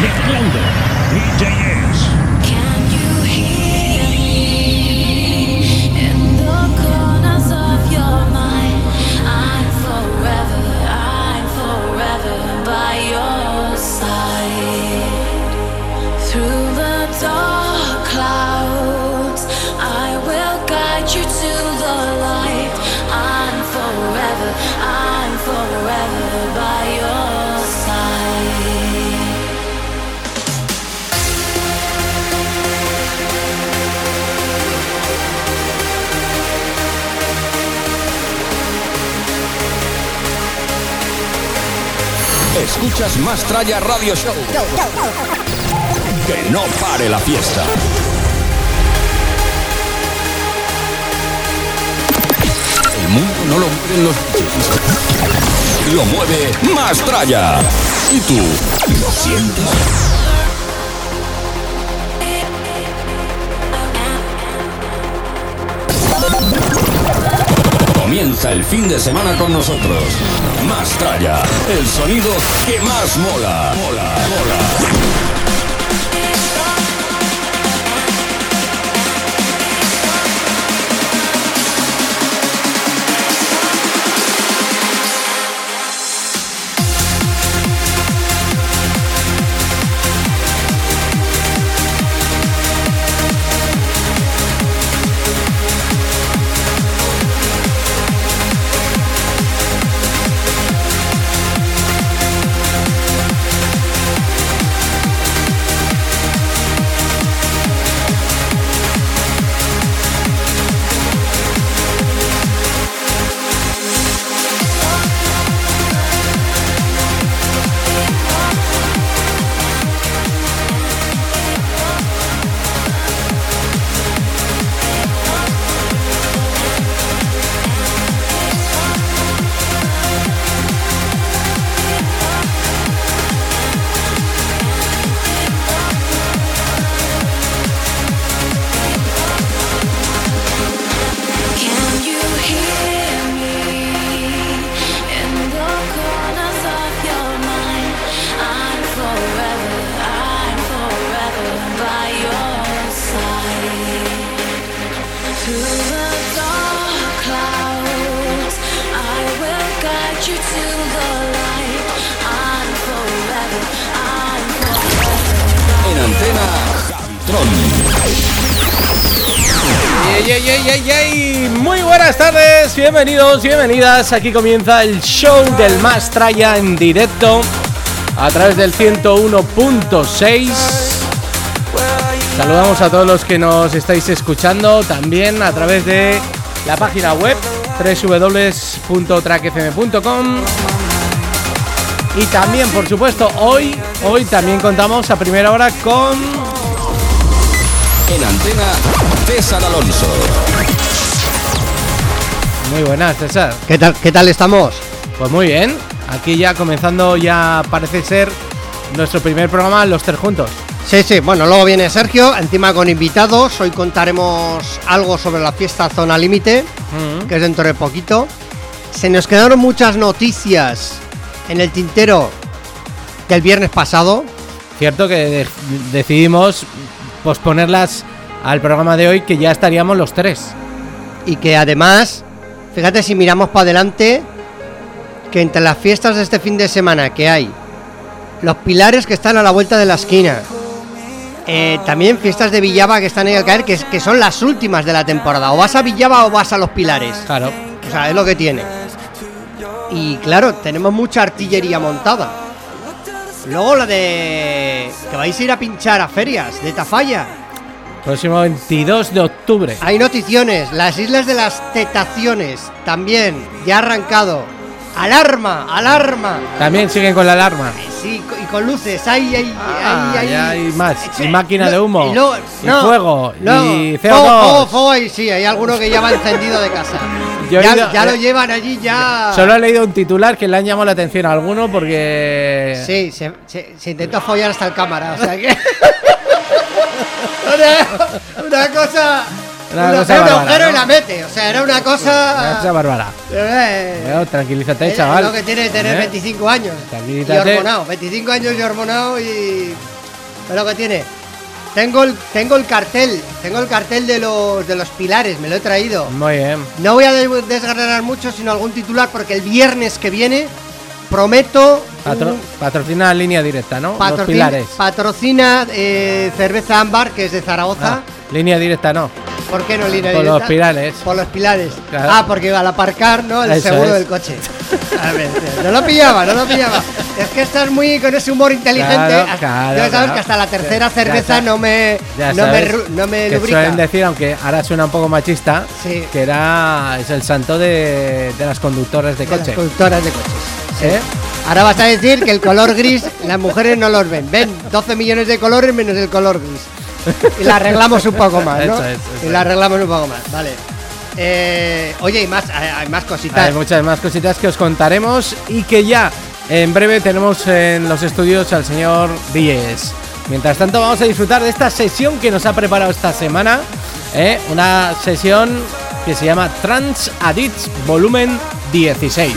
Mezclando DJs. Escuchas Mastraya Radio Show. Que no pare la fiesta. El mundo no lo mueven los DJs. Lo mueve Mastraya. ¿Y tú? ¿Lo sientes? Comienza el fin de semana con nosotros. Mastraya, el sonido que más mola. Mola, mola. Ey, ey, ey, ey. Muy buenas tardes, bienvenidos, bienvenidas. Aquí comienza el show del Mastraya en directo a través del 101.6. Saludamos a todos los que nos estáis escuchando también a través de la página web www.trackfm.com y también, por supuesto, hoy, hoy también contamos a primera hora con En antena, César Alonso. muy buenas, César. ¿Qué tal, ¿Qué tal estamos? Pues muy bien, aquí ya comenzando ya parece ser nuestro primer programa los tres juntos. Sí, sí, bueno, luego viene Sergio, encima con invitados. Hoy contaremos algo sobre la fiesta Zona Límite, que es dentro de poquito. Se nos quedaron muchas noticias en el tintero del viernes pasado. Cierto que de- decidimos posponerlas al programa de hoy que ya estaríamos los tres. Y que además, fíjate si miramos para adelante, que entre las fiestas de este fin de semana que hay, los pilares que están a la vuelta de la esquina, Eh, también fiestas de Villaba que están ahí al caer, que, que son las últimas de la temporada. O vas a Villaba o vas a Los Pilares. Claro. O sea, es lo que tiene. Y claro, tenemos mucha artillería montada. Luego la de... que vais a ir a pinchar a ferias de Tafalla. Próximo 22 de octubre. Hay noticiones. Las Islas de las Tetaciones también. Ya ha arrancado. Alarma, alarma. También siguen con la alarma. Sí, co- y con luces. Ah, ahí, ahí. ya hay más. Sí, Y máquina de humo. y luego- Y no, fuego. no. Y Fuego, CO2. fuego, fuego ahí sí. Hay alguno que ya va encendido de casa. Yo ya ido- ya lo eh, llevan allí, ya. Solo he leído un titular que le han llamado la atención a alguno porque. Sí, se, se- se intentó follar hasta el cámara, o sea que. una, una cosa. Una una- cosa un bárbara, agujero ¿no? y la mete, o sea, era una Una cosa. cosa bárbara. Eh, Bueno, tranquilízate, es chaval. lo que tiene tener ¿Eh? 25 años. Y Tranquilízate. hormonado, 25 años y hormonado y. Es lo que tiene. Tengo el, tengo el cartel, tengo el cartel de los, de los pilares, me lo he traído. Muy bien. No voy a de- desgranar mucho, sino algún titular, porque el viernes que viene prometo Patro- un- patrocina línea directa, ¿no? Los patrocina, pilares. patrocina eh, cerveza ámbar, que es de Zaragoza. Ah, línea directa no. ¿Por qué no línea Por directa? los pilares. Por los pilares. Claro. Ah, porque al aparcar, ¿no? El Eso seguro es. del coche. No lo pillaba, no lo pillaba. Es que estás muy con ese humor inteligente. Claro, claro, ya sabes que hasta la tercera Ya cerveza no me, Ya no me, sabes no me que lubrica. suelen decir, aunque ahora suena un poco machista, Sí. que era es el santo de, de las conductoras de De las coche. conductoras de coches. ¿Eh? Ahora vas a decir que el color gris las mujeres no los ven. Ven 12 millones de colores menos el color gris. Y la arreglamos un poco más, ¿no? Eso es, eso y la arreglamos un poco más, vale. Eh, oye, y más, hay, hay más cositas. Hay muchas más cositas que os contaremos y que ya en breve tenemos en los estudios al señor Díez. Mientras tanto vamos a disfrutar de esta sesión que nos ha preparado esta semana, ¿eh? una sesión que se llama Trans Addicts Volumen 16.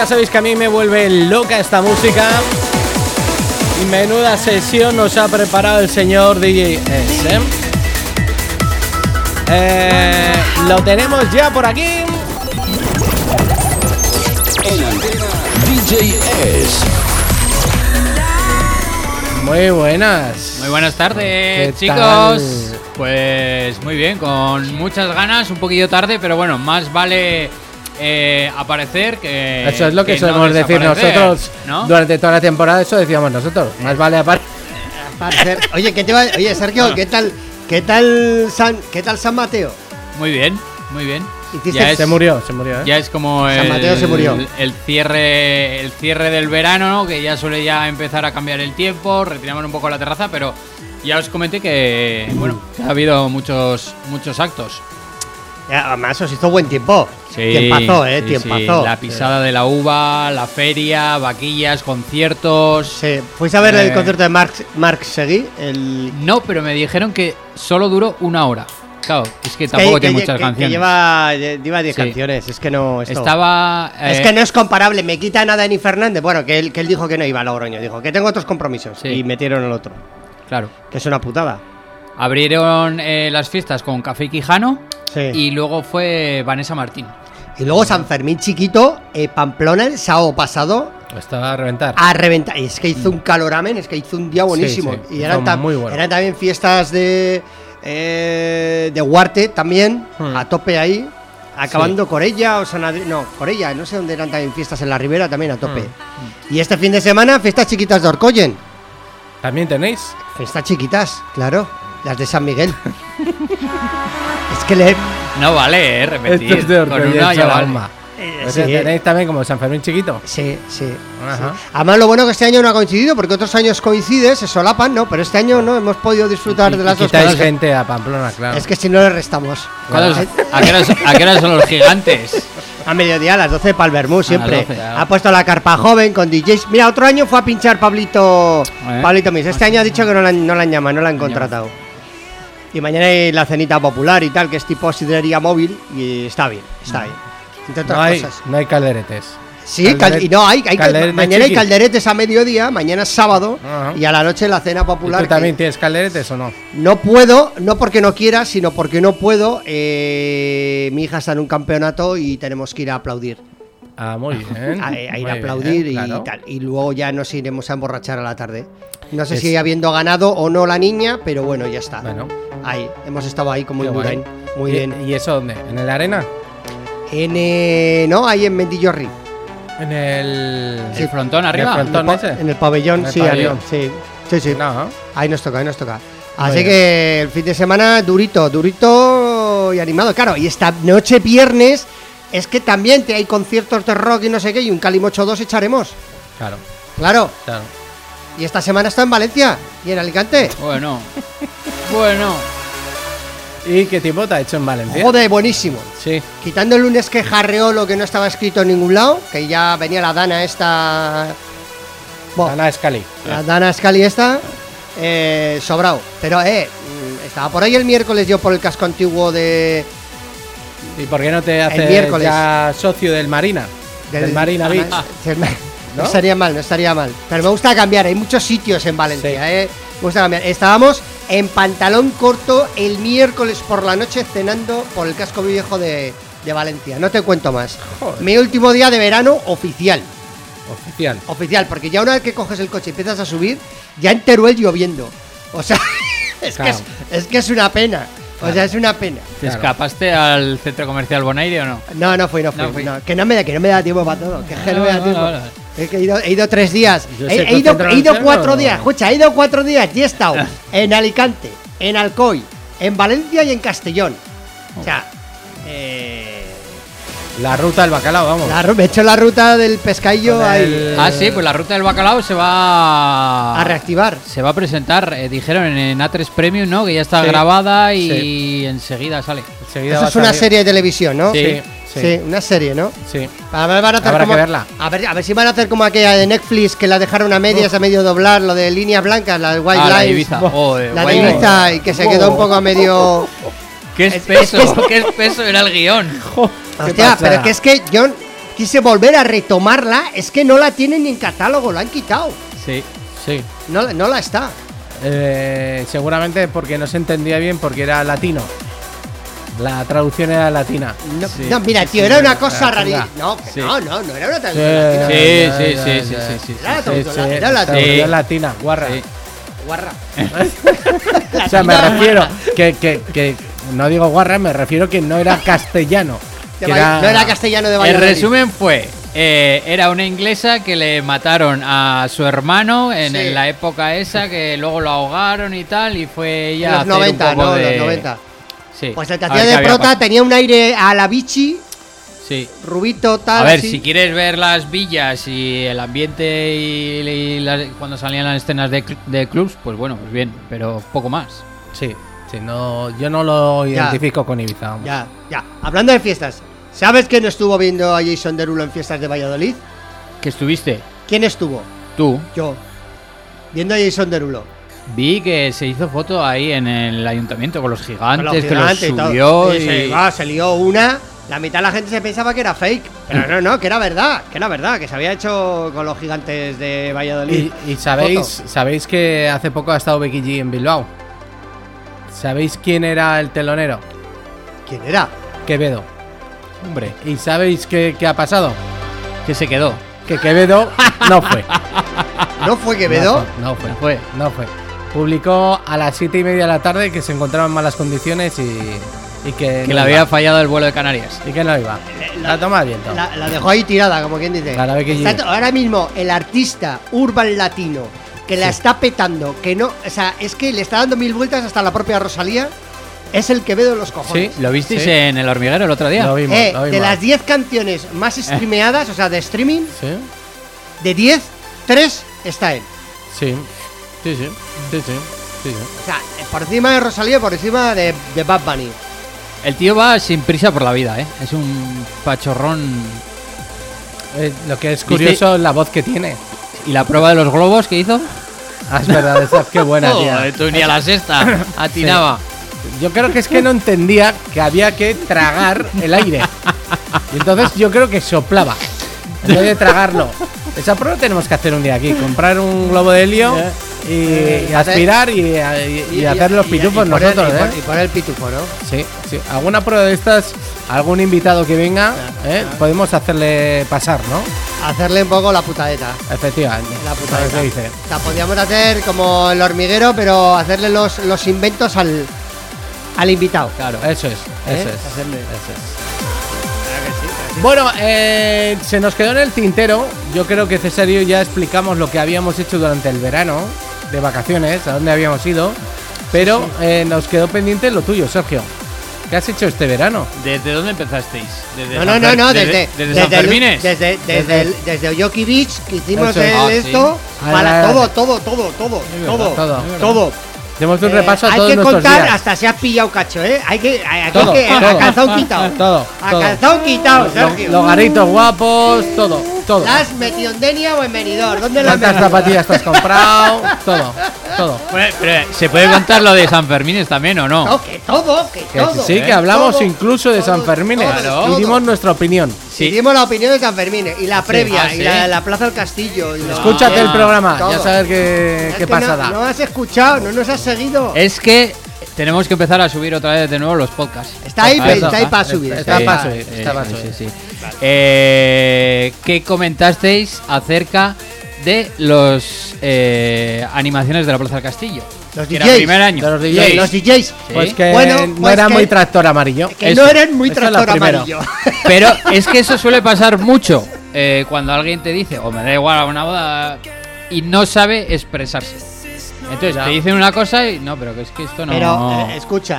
Ya sabéis que a mí me vuelve loca esta música. Y menuda sesión nos ha preparado el señor DJ S. ¿eh? Eh, lo tenemos ya por aquí. DJ S. Muy buenas. Muy buenas tardes, ¿Qué chicos. tal? Pues muy bien, con muchas ganas, un poquillo tarde, pero bueno, más vale eh, aparecer que. Eso es lo que, no solemos decir nosotros ¿no? durante toda la temporada. Eso decíamos nosotros. Más vale aparte. Aparecer. Oye, ¿qué te va- Oye, Sergio, ¿qué tal, qué tal San, qué tal San Mateo? Muy bien, muy bien. Ya es, Se murió, se murió. ¿eh? ya es como San el, Mateo se murió. el cierre el cierre del verano, ¿no? que ya suele ya empezar a cambiar el tiempo, retiramos un poco la terraza, pero ya os comenté que bueno, que ha habido muchos muchos actos. Ya, además os hizo buen tiempo. Sí, tiempazo, eh, sí, sí. tiempazo. La pisada de la uva, la feria, vaquillas, conciertos. Sí. ¿Fuiste a ver el Eh. concierto de Marc, Marc Seguí? El... No, pero me dijeron que solo duró una hora. Claro, es que tampoco que- tiene que- muchas que- canciones. Que lleva, lleva 10 Sí. canciones, es que no. esto- Estaba. Es eh, que no es comparable, me quita nada Dani Fernández. Bueno, que él, que él dijo que no iba a Logroño, dijo que tengo otros compromisos. Sí. Y metieron el otro, Claro. que es una putada. Abrieron eh, las fiestas con Café Quijano Sí. y luego fue Vanessa Martín. Y luego San Fermín chiquito, eh, Pamplona el sábado pasado, Estaba a reventar. a reventar. Y es que hizo un caloramen, es que hizo un día buenísimo. sí, y eran, tam- muy bueno. eran también fiestas de eh, de Huarte también, Hmm. a tope ahí. Acabando Corella o San Adri- No, Corella, no sé dónde eran también fiestas en la Ribera también a tope. Hmm. Y este fin de semana, fiestas chiquitas de Orcoyen. También tenéis. Fiestas chiquitas, claro. Las de San Miguel. es que le. No vale, eh, repetir. Esto es de Con una ya vale. Alma. eh, sí, tenéis también como San Fermín chiquito. sí, sí, Ajá. sí. Además, lo bueno que este año no ha coincidido, porque otros años coincide, se solapan, ¿no? Pero este año no hemos podido disfrutar Y- de y las dos quitáis cosas. gente a Pamplona, claro. Es que si no le restamos. ¿Cuándo- Eh, ¿A qué, hora, a qué hora son los gigantes? A mediodía, a las 12 para el Bermú, siempre. 12, claro. Ha puesto la carpa joven con DJs. Mira, otro año fue a pinchar Pablito Eh. Pablito Mis. Este año ha dicho que no la, no la han llamado, no la han contratado. Y mañana hay la cenita popular y tal, que es tipo sidrería móvil. Y está bien, está bien. Entre otras no, hay, cosas. no hay calderetes. Sí, cal- Calderet- y no, hay, hay cal- calderete mañana hay calderetes a mediodía, mañana es sábado. Y a la noche la cena ¿Y popular. ¿Tú también que tienes calderetes o no? no puedo, no porque no quiera, sino porque no puedo. eh, mi hija está en un campeonato y tenemos que ir a aplaudir. Ah, muy bien. a, a ir Muy a bien, aplaudir y claro. tal. Y luego ya nos iremos a emborrachar a la tarde. No sé Es- si habiendo ganado o no la niña, pero bueno, ya está. Bueno, Ahí, hemos estado ahí como qué en guay. Muy ¿Y- bien. ¿Y eso dónde? ¿En el arena? En, eh, no, ahí en Mendillorri. En el. ¿El frontón ¿El arriba? frontón Pa- ese? En el pabellón, En el sí, pabellón. ahí, sí. Sí, sí. No. Ahí nos toca, ahí nos toca. Así que el fin de semana durito, durito y animado. Claro, y esta noche viernes es que también te hay conciertos de rock y no sé qué, y un Calimocho 2 echaremos. Claro, Claro. claro. Y esta semana está en Valencia y en Alicante. Bueno. Bueno. ¿Y qué tiempo te ha hecho en Valencia? Joder, buenísimo. Sí. Quitando el lunes que jarreó lo que no estaba escrito en ningún lado, que ya venía la Dana esta. Buah, Ana Scali. la Dana Scali esta, eh, sobrado. Pero, eh, mm, estaba por ahí el miércoles yo por el casco antiguo de. ¿Y por qué no te haces miércoles. ya socio del Marina? Del, Marina Beach. Ah, ¿No? ¿No? estaría mal, no estaría mal. Pero me gusta cambiar, hay muchos sitios en Valencia, Sí. eh. Me gusta cambiar. Estábamos en pantalón corto el miércoles por la noche cenando por el casco viejo de, de Valencia. No te cuento más. Joder. Mi último día de verano oficial. Oficial. Oficial, porque ya una vez que coges el coche y empiezas a subir, ya en Teruel lloviendo. O sea, es, que es, es que es una pena. O sea, es una pena. ¿Te Claro. escapaste al centro comercial Bonaire o no? No, no fui, no fui. No fui. no, que no me da, que no me da tiempo para todo. Que, no me da tiempo. Es que he ido, he ido tres días. He, ido, he cuatro días. Escucha, he ido cuatro días y he estado en Alicante, en Alcoy, en Valencia y en Castellón. O sea, eh, La ruta del bacalao, vamos. la me he hecho la ruta del pescadillo ahí el- Ah, sí, pues la ruta del bacalao se va a reactivar. Se va a presentar, eh, dijeron en A3 Premium, ¿no? Que ya está Sí, grabada y enseguida sale. Enseguida Eso es una salir. serie de televisión, ¿no? Sí, Sí, sí. una serie, ¿no? Sí. A ver, van a hacer Habrá como- que verla. A ver, a ver si van a hacer como aquella de Netflix que la dejaron a medias, a medio doblar, lo de líneas blancas, la de White Ah, la de. Ibiza. Buah, Joder, la de Ibiza y que se quedó un poco a medio. ¡Qué Es- espeso! ¡Qué espeso era el guion! Hostia, pero que es que yo quise volver a retomarla, es que no la tienen ni en catálogo, la han quitado. Sí. Sí. No, no la está. Eh, seguramente porque no se entendía bien porque era latino. La traducción era latina. No, Sí, no, mira, tío, sí, era una cosa rara. No, Sí. no, no, no era una Sí, traducción latina. Sí, sí, sí, sí, ya. sí, sí, Era la Sí, traducción era latina, guarra. Sí. guarra. O sea, me refiero que, que, que no digo guarra, me refiero que no era castellano. Que Valle- No era castellano de El Valladolid. resumen fue, eh, era una inglesa que le mataron a su hermano en, Sí. en la época esa, que luego lo ahogaron y tal, y fue ella a los un 90, poco no, de- los 90. Sí. Pues el que A hacía de prota tenía un aire a la bichi, Sí. rubito, tal. A ver, así. si quieres ver las villas y el ambiente y, y las- cuando salían las escenas de, de clubs, pues bueno, pues bien, pero poco más. Sí, sí, no, yo no lo Ya. identifico con Ibiza. vamos. Ya, ya. Hablando de fiestas, ¿sabes quién estuvo viendo a Jason Derulo en fiestas de Valladolid? ¿Que estuviste? ¿Quién estuvo? Tú. Yo. Viendo a Jason Derulo. Vi que se hizo foto ahí en el ayuntamiento con los gigantes, Con los que los y subió Sí, y... se, ah, se lió una. La mitad de la gente se pensaba que era fake. Pero no, no, que era verdad. Que era verdad. Que se había hecho con los gigantes de Valladolid. Y, y sabéis, Foto. sabéis que hace poco ha estado Becky G en Bilbao. ¿Sabéis quién era el telonero? ¿Quién era? Quevedo. Hombre, ¿Y sabéis qué, qué ha pasado? que se quedó. Que Quevedo no fue. ¿No fue Quevedo? No fue, No fue. no fue. Publicó a las siete y media de la tarde que se encontraba en malas condiciones y, y que, Que no le había fallado el vuelo de Canarias. y que no iba. La toma de viento. La, la dejó ahí tirada, como quien dice. Claro. Está- ahora mismo, el artista urban latino que la está petando, que no. O sea, es que le está dando mil vueltas hasta la propia Rosalía. Es el Quevedo de los cojones. Sí. ¿Lo visteis Sí. en el hormiguero el otro día? Lo vimos, Eh, lo de las 10 canciones más streameadas, o sea, de streaming, Sí, de 10, 3 está él. sí, sí, sí, sí, sí, sí, sí. O sea, eh, por encima de Rosalía, por encima de, de Bad Bunny. El tío va sin prisa por la vida, ¿eh? Es un pachorrón. Eh, lo que es curioso es la voz que tiene. ¿Y la prueba de los globos que hizo? Ah, es verdad, esa qué buena, tía. Joder, tú ni a la sexta atinaba. Yo creo que es que no entendía que había que tragar el aire. Y entonces yo creo que soplaba. En vez de tragarlo. Esa prueba tenemos que hacer un día aquí. Comprar un globo de helio y, y aspirar y, y- y hacer los pitufos nosotros, ¿eh? Y poner el pitufo, ¿no? Sí, sí. Alguna prueba de estas, algún invitado que venga, ¿eh? podemos hacerle pasar, ¿no? Hacerle un poco la putadeta. Efectivamente. La ¿Sabes putadeta. qué dice? Sea, podríamos hacer como el hormiguero, pero hacerle los, los inventos al, al invitado. Claro. Eso es, ¿eh? eso es. Hacerle- Eso es. Bueno, eh, se nos quedó en el tintero. Yo creo que Cesario ya explicamos lo que habíamos hecho durante el verano de vacaciones, a dónde habíamos ido. Pero eh, nos quedó pendiente lo tuyo, Sergio. ¿Qué has hecho este verano? ¿Desde dónde empezasteis? ¿Desde No, no, San no, no, desde, desde, San el- Fermines. desde, desde, Desde- el- desde Oyoki Beach que hicimos el Ah, sí. esto, Ah, para ah, todo, todo, todo, todo, todo, todo. todo. Hemos un Eh, repaso a hay todos que nuestros contar días. hasta se ha pillado cacho, ¿eh? Hay que, hay, Todo, que todo. a calzón quitado. Todo, A todo. calzón quitado, Los, Sergio. los garitos guapos, todo, todo. ¿La has metido en Denia o en Benidorm? ¿Dónde la has ¿Cuántas zapatillas te has comprado? Todo, todo. Bueno, pero, ¿Se puede contar lo de San Fermines también o no? No, que todo, que Que todo. sí, que ¿eh? hablamos Todo, incluso de todo, San Fermín. todo, Y dimos nuestra opinión. Sí. Y dimos la opinión de San Fermín y la previa, Ah, y sí. la, la Plaza del Castillo. y lo- Escúchate Ah, el programa, todo. ya sabes qué, Es qué que no- pasada. No, has escuchado, no nos has seguido. Es que tenemos que empezar a subir otra vez de nuevo los podcasts. Está ahí, Ah, está ahí para subir. está ahí para pa- subir. está para subir. sí, sí. Eh, ¿Qué comentasteis acerca de los eh, animaciones de la Plaza del Castillo? Los Que era DJs. primer año. De los DJs. Sí. Los DJs. Pues que Bueno, no pues era que- muy tractor amarillo. Que Eso. no eran muy Eso tractor amarillo. Pero es que eso suele pasar mucho eh, cuando alguien te dice, o me da igual a una boda, y no sabe expresarse. Entonces Ya. te dicen una cosa y no, pero que es que esto no. Pero, eh, escucha,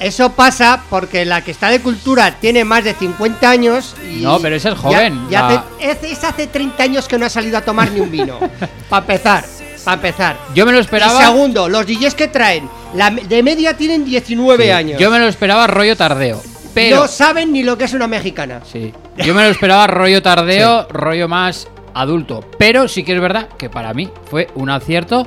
eso pasa porque la que está de cultura tiene más de 50 años y... No, pero ese es joven, ya la- hace- es, es hace 30 años que no ha salido a tomar ni un vino. para empezar, para empezar. Yo me lo Y esperaba. segundo, los DJs que traen, la, de media tienen 19 Sí, años. Yo me lo esperaba rollo tardeo. Pero. No saben ni lo que es una mexicana. Sí. Yo me lo esperaba rollo tardeo, rollo más adulto. Pero sí que es verdad que para mí fue un acierto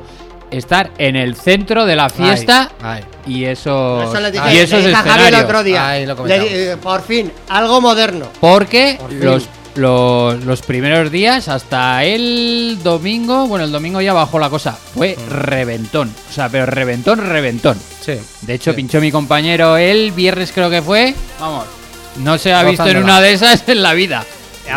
estar en el centro de la fiesta Ay, y eso Eso le dije, y esos le dije a Javier el otro día. Le eh, por fin, algo moderno. Porque Por los los, los primeros días hasta el domingo. Bueno, el domingo ya bajó la cosa. Fue reventón. O sea, pero reventón, reventón. Sí. De hecho, Sí. pinchó mi compañero el viernes, creo que fue. Vamos, no se ha visto en una de esas en la vida.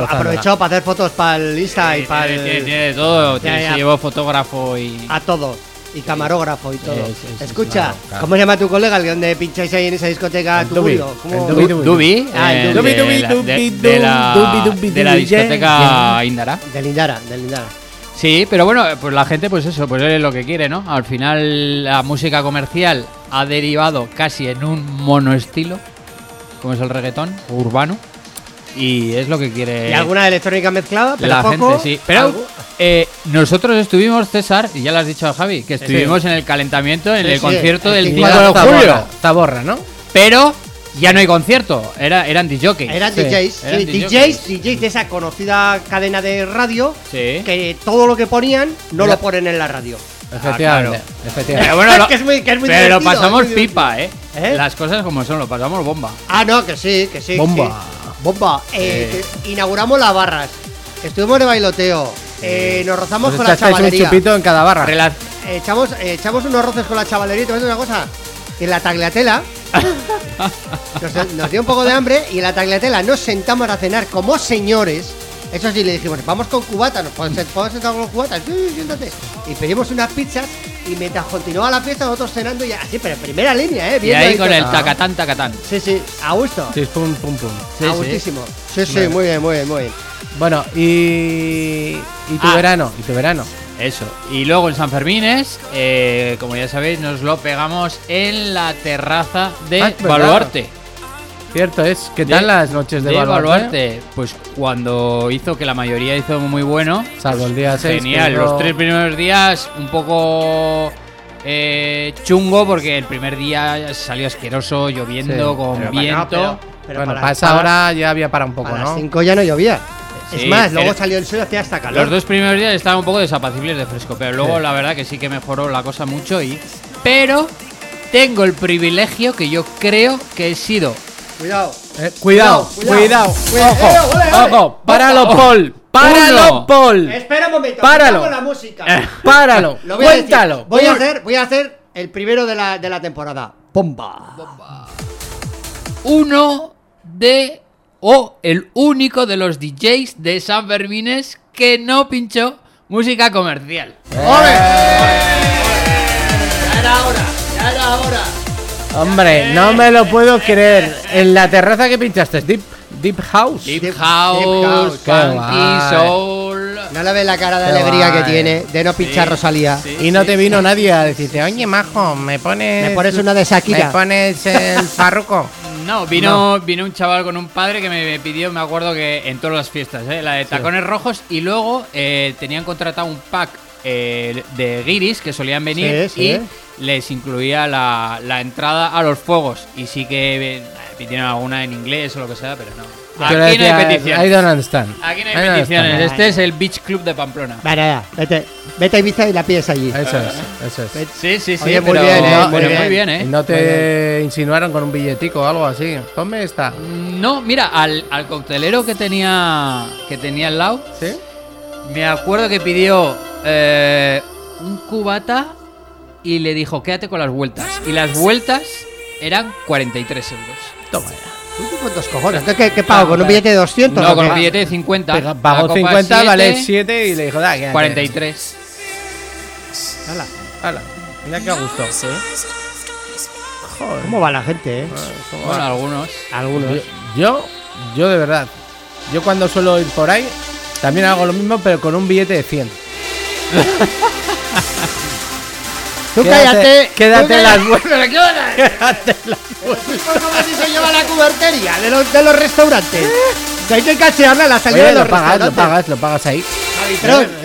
Gozándola. Aprovechó para hacer fotos para el Insta y para tiene, el. tiene todo. Ya, tiene- ya. Se llevó fotógrafo y. A todo. Y camarógrafo y todo. Sí, sí, sí, Escucha, claro, claro. ¿cómo se llama tu colega, el donde pincháis ahí en esa discoteca? Dubi. Dubi, Dubi. Dubi, Ah, eh, Dubi, de Dubi, la- Dubi, de- la- Dubi, Dubi, de la Dubi, discoteca Indara. De Lindara, de Lindara. Sí, pero bueno, pues la gente, pues eso, pues es lo que quiere, ¿no? Al final la música comercial ha derivado casi en un monoestilo, como es el reggaetón urbano, y es lo que quiere ¿Y alguna electrónica mezclada? Pero la poco, gente, sí. Pero eh, nosotros estuvimos, César, y ya lo has dicho a Javi, que estuvimos en el calentamiento, en el concierto el del 5 5 de julio, Zaborra, ¿no? pero ya no hay concierto, era, eran DJs, eran DJs. DJs, DJs de esa conocida cadena de radio Sí. que todo lo que ponían no lo ponen en la radio. Efectivamente. claro. efectivamente. Pero bueno, lo- Que es muy- que es muy pero pasamos es muy pipa, ¿eh? ¿Eh? Las cosas como son, lo pasamos bomba. Ah, no, que sí, que sí. Bomba. Bomba. Eh, inauguramos las barras. Estuvimos de bailoteo. Eh, nos rozamos Os con la echáis un chavalería. chupito en cada barra. Rela- Echamos, eh, echamos unos roces con la chavalería te voy a decir una cosa. En la tagliatela nos, nos dio un poco de hambre y en la tagliatela nos sentamos a cenar como señores. Eso sí, le dijimos, vamos con cubata, ¿nos podemos sentar con cubatas? Sí, sí, siéntate. Y pedimos unas pizzas y mientras continuaba la fiesta nosotros cenando ya así, pero en primera línea, ¿eh? y ahí con el tacatán, tacatán. Sí, sí, a gusto. Sí, pum, pum, pum. Sí, a sí. gustísimo. Sí, sí, muy bien, muy bien, muy bien. Bueno, y. ¿Y tu Ah. verano? ¿Y tu verano? Eso. Y luego en San Fermines, eh, como ya sabéis, nos lo pegamos en la terraza de Ah, es verdad. Cierto es. ¿Qué De- tal las noches de, de Baluarte? Baluarte. Pues cuando hizo que la mayoría hizo muy bueno. Salvo el día 6. Genial, los tres primeros días un poco eh, chungo porque el primer día salió asqueroso, lloviendo, Sí, con Pero, viento. pero- pero Bueno, para- para esa para- hora ya había para un poco, A las ¿no? 5 ya no llovía. es más, luego salió el sol y hacía hasta calor. Los dos primeros días estaban un poco desapacibles de fresco, pero luego Sí. la verdad que sí que mejoró la cosa mucho y pero tengo el privilegio que yo creo que he sido Cuidado. Eh, cuidado, Cuidado, cuidado, cuidado. Ojo, Eh, ole, ole. ojo, páralo, Paul. Páralo, Uno. Paul. Espera un momento. Páralo. la música. Páralo. Lo voy a. Cuéntalo. Voy a hacer, voy a hacer el primero de la, de la temporada. Bomba. uno de o el único de los DJs de San Fermines que no pinchó música comercial. Ya era hora. Ya era hora. Hombre, no me lo puedo creer. En la terraza que pinchaste, Deep, Deep House. Deep, Deep- House, Deep House. Soul. No le ve la cara de Qué alegría guay. que tiene de no pinchar Sí, Rosalía. sí, Y no sí, te sí. vino nadie a decirte, oye, majo, me pones. Me pones una de Shakira. Me pones el farruco. No, vino, vino un chaval con un padre que me pidió, me acuerdo que en todas las fiestas, ¿eh? la de tacones rojos, y luego eh, tenían contratado un pack eh, de guiris que solían venir Sí, sí. y les incluía la, la entrada a los fuegos. Y sí que eh, pidieron alguna en inglés o lo que sea, pero no. Aquí no hay decía, I peticiones. don't understand. Aquí no I hay don't peticiones. understand. Este es el Beach Club de Pamplona. Vale, ya, vete, vete a Ibiza y la pides allí. Eso es, eso es. Sí, sí, sí. Oye, muy pero, bien, eh, pero muy bien. muy bien, ¿eh? no te insinuaron con un billetico o algo así. Ponme esta. No, mira, al, al coctelero que tenía que tenía al lado, ¿Sí? Me acuerdo que pidió eh, un cubata y le dijo, quédate con las vueltas. Y las vueltas eran 43 euros. Toma ya. ¿Tú cuántos cojones? ¿qué, qué pago? ¿Con un billete de 200? No, con un billete de 50. Pega- La Pagó copa 50, 7, vale 7 y le dijo, da, quédate. 43. Hala. Hala, mira qué a gusto. Joder. ¿Cómo va la gente, eh? ¿cómo Bueno, algunos. Algunos. Yo, yo de verdad, yo cuando suelo ir por ahí, también hago lo mismo, pero con un billete de 100. Tú cállate. quédate tú las cállate. vueltas. Quédate las vueltas. ¿Cómo así se lleva la cubertería de los, de los restaurantes? Que hay que cachearla a la salida Oye, de los lo pagas, lo restaurantes. pagas, lo pagas ahí.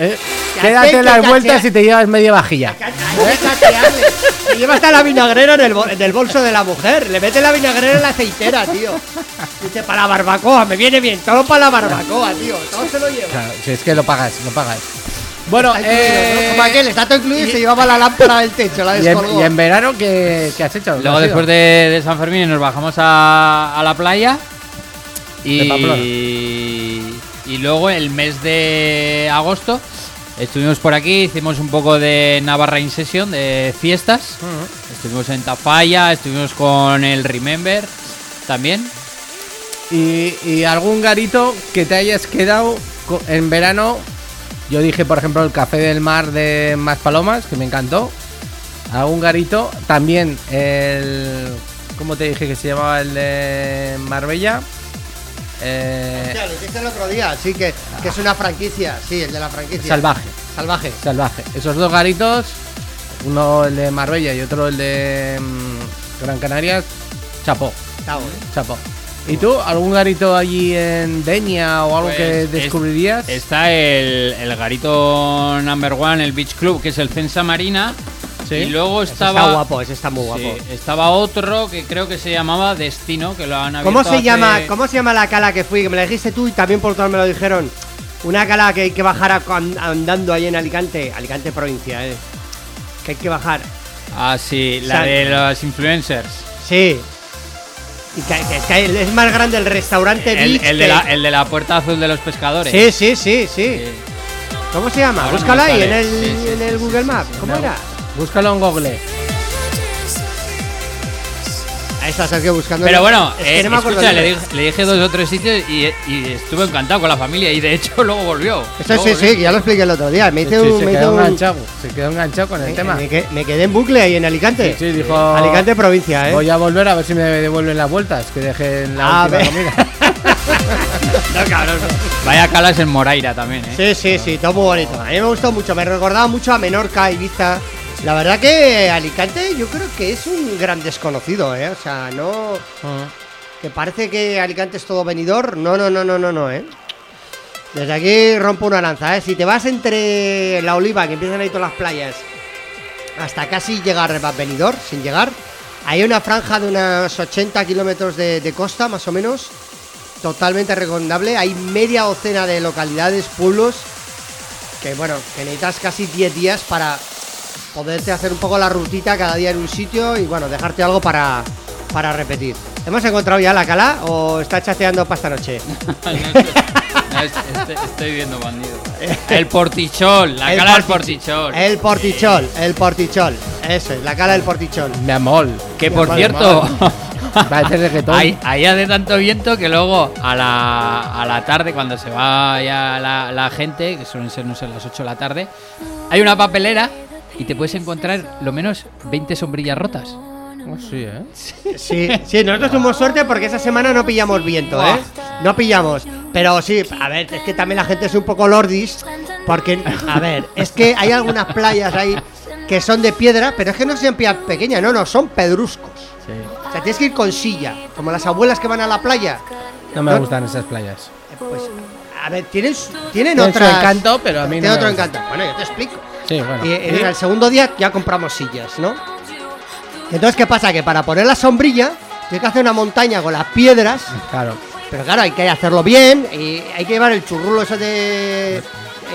Eh, Quédate las vueltas y te llevas media vajilla. Cachearle. Se lleva hasta la vinagrera en el, bol- en el bolso de la mujer. Le mete la vinagrera en la aceitera, tío. Dice, para la barbacoa, me viene bien. Todo para la barbacoa, tío. Todo se lo lleva. Claro, si es que lo pagas, lo pagas. Bueno, Está eh, Como aquel, está todo incluido y se llevaba la lámpara del techo, la y, en, descolgó. y en verano, ¿qué, qué has hecho? ¿Dónde Luego has después de, de San Fermín nos bajamos a, a la playa De Pamplona. y, Y luego el mes de agosto estuvimos por aquí, hicimos un poco de Navarra In Session, de fiestas. Estuvimos en Tafalla, estuvimos con el Remember también. Y, y algún garito que te hayas quedado en verano. Yo dije, por ejemplo, el café del mar de Más Palomas, que me encantó. Algún garito. También el. ¿Cómo te dije que se llamaba el de Marbella? Eh, Hostia, lo dijiste el otro día, sí, que, que es una franquicia, sí, el de la franquicia. salvaje. Salvaje. Salvaje. Esos dos garitos, uno el de Marbella y otro el de mm, Gran Canarias, chapó, Está bueno. chapó. ¿Y tú, algún garito allí en Denia o algo Pues que es- descubrirías? Está el, el garito number one, el Beach Club, que es el Censa Marina. Sí. Y luego Ese estaba. está guapo, ese está muy Sí, guapo. estaba otro que creo que se llamaba Destino, que lo han ¿Cómo se hace- llama? ¿Cómo se llama la cala que fui? Que me la dijiste tú y también por todos me lo dijeron. Una cala que hay que bajar andando ahí en Alicante, Alicante provincia, eh. Que hay que bajar. Ah, sí, la San- de los influencers. Sí. Y que, que- que es más grande el restaurante El, Beach el de la, el de la puerta azul de los pescadores. Sí, sí, sí, sí. Sí. ¿Cómo se llama? Ahora me ahí en el, en el Google Maps. ¿Cómo No. era? Búscalo en Google. Ahí está Sergio buscando. Pero bueno, Es que eh, no me acuerdo escucha, le dije, le dije dos o tres sitios y, y estuvo encantado con la familia y de hecho luego volvió. Eso Luego sí, volvió. sí, ya lo expliqué el otro día. Me Sí, hice un. se, me quedó un- enganchado, se quedó enganchado con el me- tema. me, que- me quedé en bucle ahí en Alicante. Sí, sí, dijo. Alicante provincia, ¿eh? Voy a volver a ver si me devuelven las vueltas que dejé en la A última ver. comida. No, cabrón. Vaya calas en Moraira también, ¿eh? Sí, sí, sí, todo muy bonito. A mí me gustó mucho, me recordaba mucho a Menorca, Ibiza. La verdad que Alicante yo creo que es un gran desconocido, ¿eh? O sea, no... Que parece que Alicante es todo venidor. No, no, no, no, no, no, ¿eh? Desde aquí rompo una lanza, ¿eh? Si te vas entre la oliva, que empiezan ahí todas las playas, hasta casi llegar a venidor, sin llegar, hay una franja de unos 80 kilómetros de, de costa, más o menos, totalmente recomendable. Hay media docena de localidades, pueblos, que bueno, que necesitas casi 10 días para poderte hacer un poco la rutita cada día en un sitio y bueno, dejarte algo para, para repetir. ¿Hemos encontrado ya la cala o está chateando para esta noche? No, es- estoy viendo bandido. El portichol, la El cala del porti- portichol. El portichol, el portichol. Eso es, la cala del portichol. Me amol. Que por cierto, hay hace tanto viento que luego a la, a la tarde, cuando se va ya la, la gente, que suelen ser, no sé, las 8 de la tarde, hay una papelera y te puedes encontrar lo menos 20 sombrillas rotas. Oh, sí, ¿eh? Sí, sí, nosotros tuvimos suerte porque esa semana no pillamos viento, ¿eh? No pillamos. Pero sí, a ver, es que también la gente es un poco lordis. Porque, a ver, es que hay algunas playas ahí que son de piedra, pero es que no sean piedras pequeñas, no, no, son pedruscos. O sea, tienes que ir con silla, como las abuelas que van a la playa. No me No. gustan esas playas. Eh, Pues, a ver, tienen, tienen Tienen su otras. encanto, pero a mí no Tiene me otro gusta. encanto. Bueno, yo te explico. Sí, bueno. Y en el segundo día ya compramos sillas, ¿no? Entonces, ¿qué pasa? Que para poner la sombrilla, tienes que hacer una montaña con las piedras. Claro. Pero claro, hay que hacerlo bien y hay que llevar el churrulo ese de.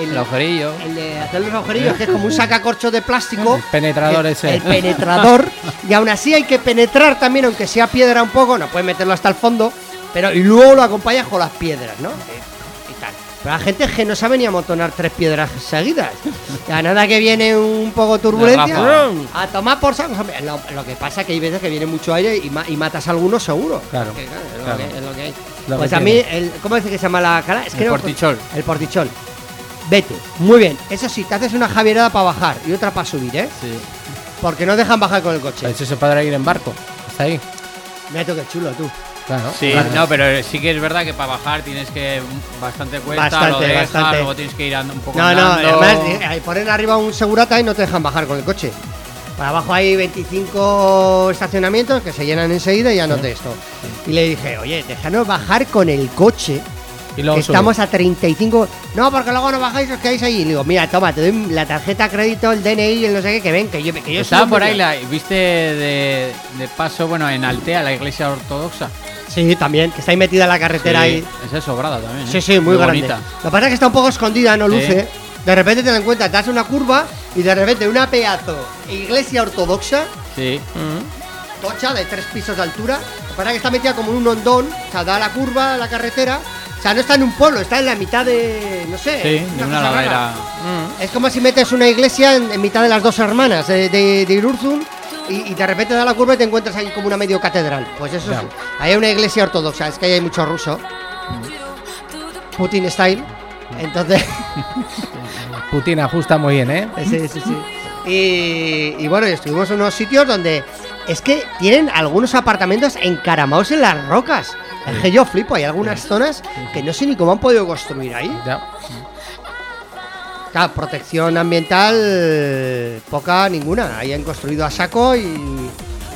El agujerillo. el de hacer los agujerillos, que es como un sacacorcho de plástico. El penetrador Que- ese. El penetrador. y aún así hay que penetrar también, aunque sea piedra un poco, no puedes meterlo hasta el fondo. Pero y luego lo acompañas con las piedras, ¿no? Pero la gente es que no sabe ni amontonar tres piedras seguidas. Ya nada que viene un poco turbulencia. A tomar por saco. Lo, lo que pasa es que hay veces que viene mucho aire y, ma- y matas a algunos seguro. Claro, es, claro. Lo que, es lo que hay. Lo pues que a mí, el, ¿cómo dice que se llama la cara? Es que El no- portichol. El portichol. Vete. Muy bien. Eso sí, te haces una javierada para bajar y otra para subir, ¿eh? Sí. Porque no dejan bajar con el coche. Eso se podrá ir en barco. Está ahí. Mira tú qué chulo, tú. Claro. Sí, Claro. no, pero sí que es verdad que para bajar tienes que bastante cuesta, Bastante, lo dejas, bastante. luego tienes que ir un poco No, no, andando. además eh, ponen arriba un segurata y no te dejan bajar con el coche. Para abajo hay 25 estacionamientos que se llenan enseguida y ya no te esto. Y le dije, oye, déjanos bajar con el coche. Y luego estamos a 35. No, porque luego no bajáis, os quedáis ahí. Y le digo, mira, toma, te doy la tarjeta de crédito, el DNI, el no sé qué, que ven, que yo, que yo Estaba por ahí, la, viste de, de paso, bueno, en Altea, la iglesia ortodoxa. Sí, también, que está ahí metida en la carretera Sí, ahí. Esa es sobrada también. ¿eh? Sí, sí, muy, grande. bonita. Lo que pasa es que está un poco escondida, no Sí. luce. De repente te das cuenta, te das una curva y de repente una pedazo iglesia ortodoxa, Sí. tocha, de tres pisos de altura. Lo que pasa es que está metida como en un hondón, o sea, da la curva a la carretera, sea, no está en un pueblo, está en la mitad de. No sé. Sí, de una ladera. Es como si metes una iglesia en, en mitad de las dos hermanas de, de, y, y de repente da la curva y te encuentras ahí como una medio catedral. Pues eso. Ahí hay una iglesia ortodoxa, es que ahí hay mucho ruso. Putin style. Entonces. Putin ajusta muy bien, ¿eh? sí, sí, sí. Y, y bueno, estuvimos en unos sitios donde es que tienen algunos apartamentos encaramados en las rocas. Es que yo flipo, hay algunas zonas que no sé ni cómo han podido construir ahí. Ya. Protección ambiental poca, ninguna. Ahí han construido a saco y,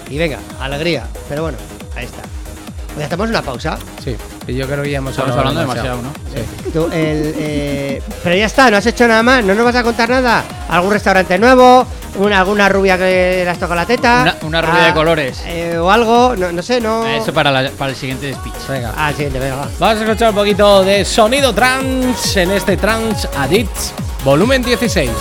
y venga, alegría. Pero bueno, ahí está. Hacemos una pausa. Sí. Y yo creo que ya hemos Estamos hablado hablando demasiado, ¿no? Sí. Tú, el, eh, pero ya está, no has hecho nada más, no nos vas a contar nada. ¿Algún restaurante nuevo? Una, ¿Alguna rubia que le has tocado la teta? Una- una rubia de colores. eh, o algo, no, no sé, no. Eso para, la- para el siguiente speech. Venga. Ah, siguiente, venga, va. Vamos a escuchar un poquito de sonido trance en este Trance Addicts volumen 16.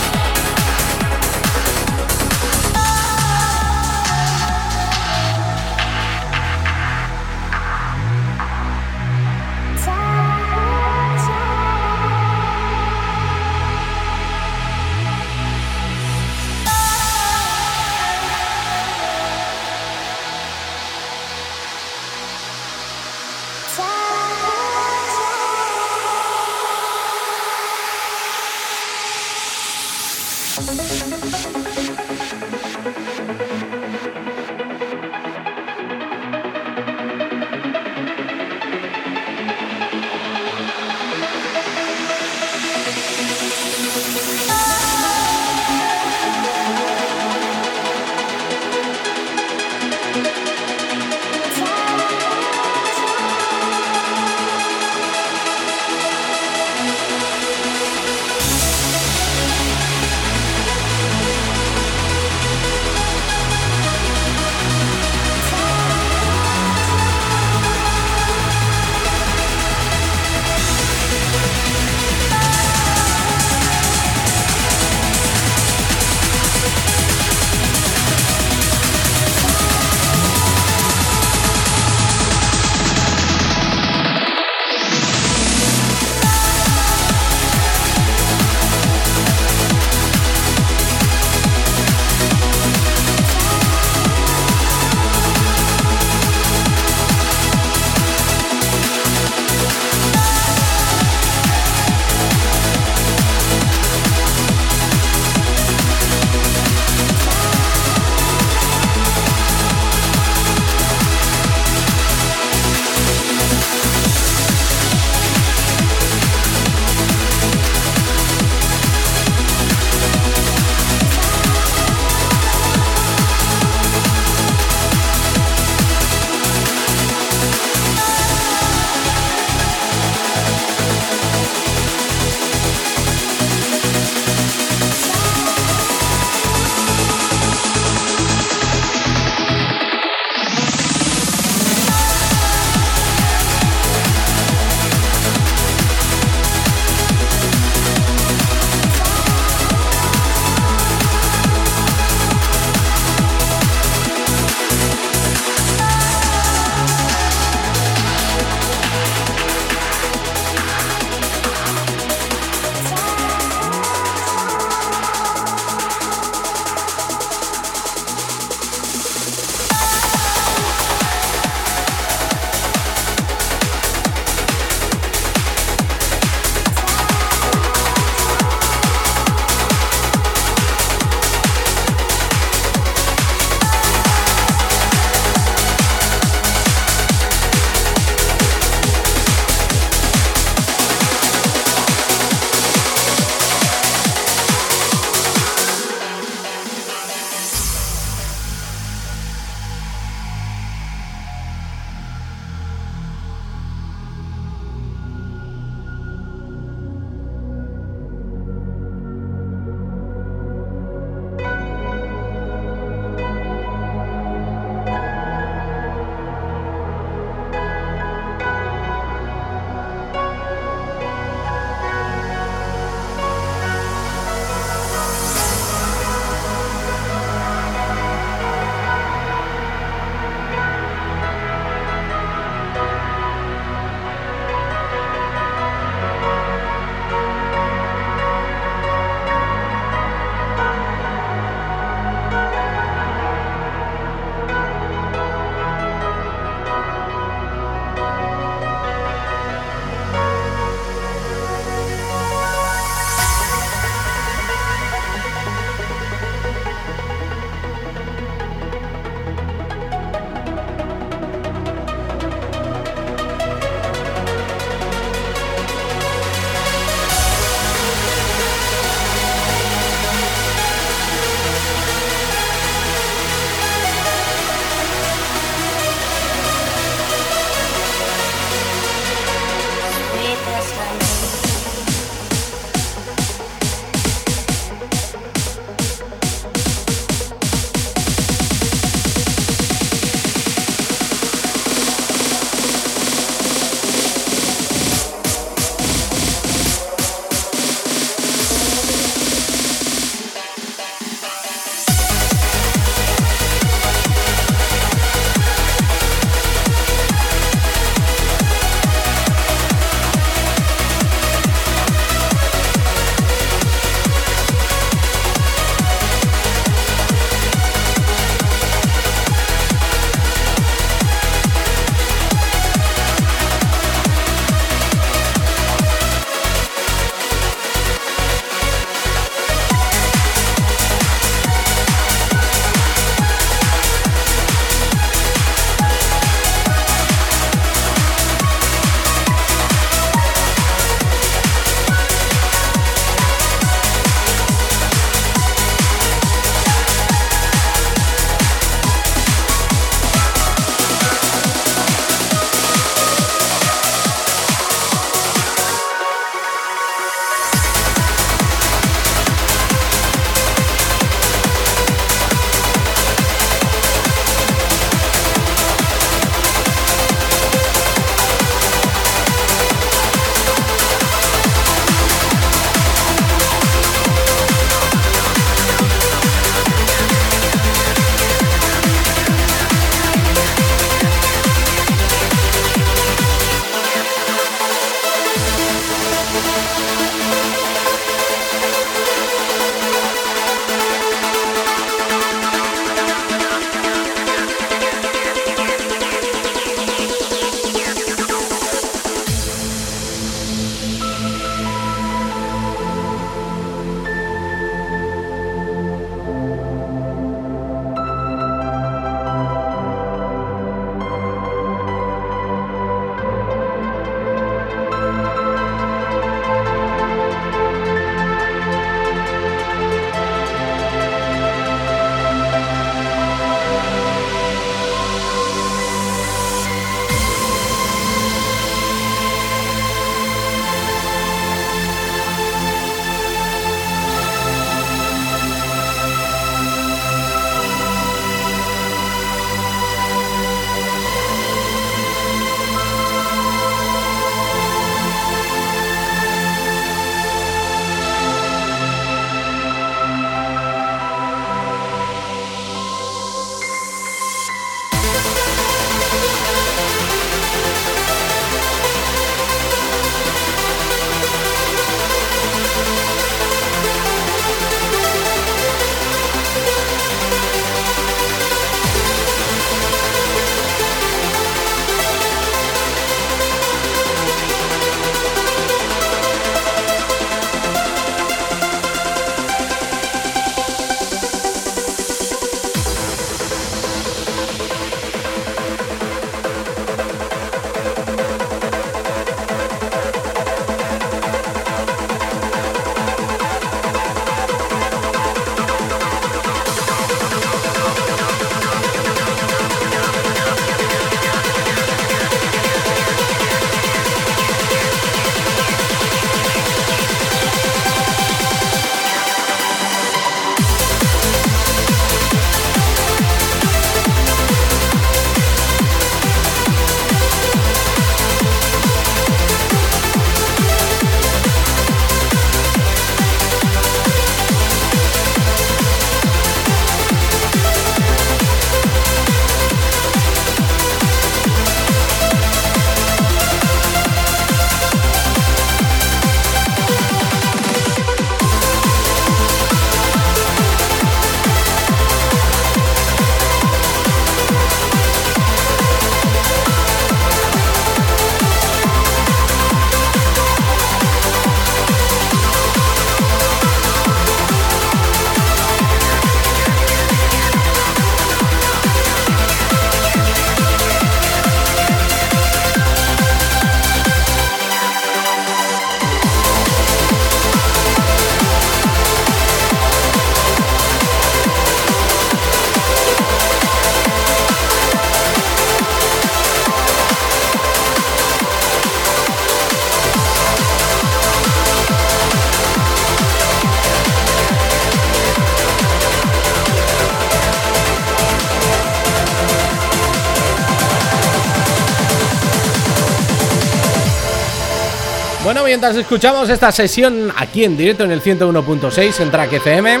Mientras escuchamos esta sesión aquí en directo en el 101.6 en Track FM,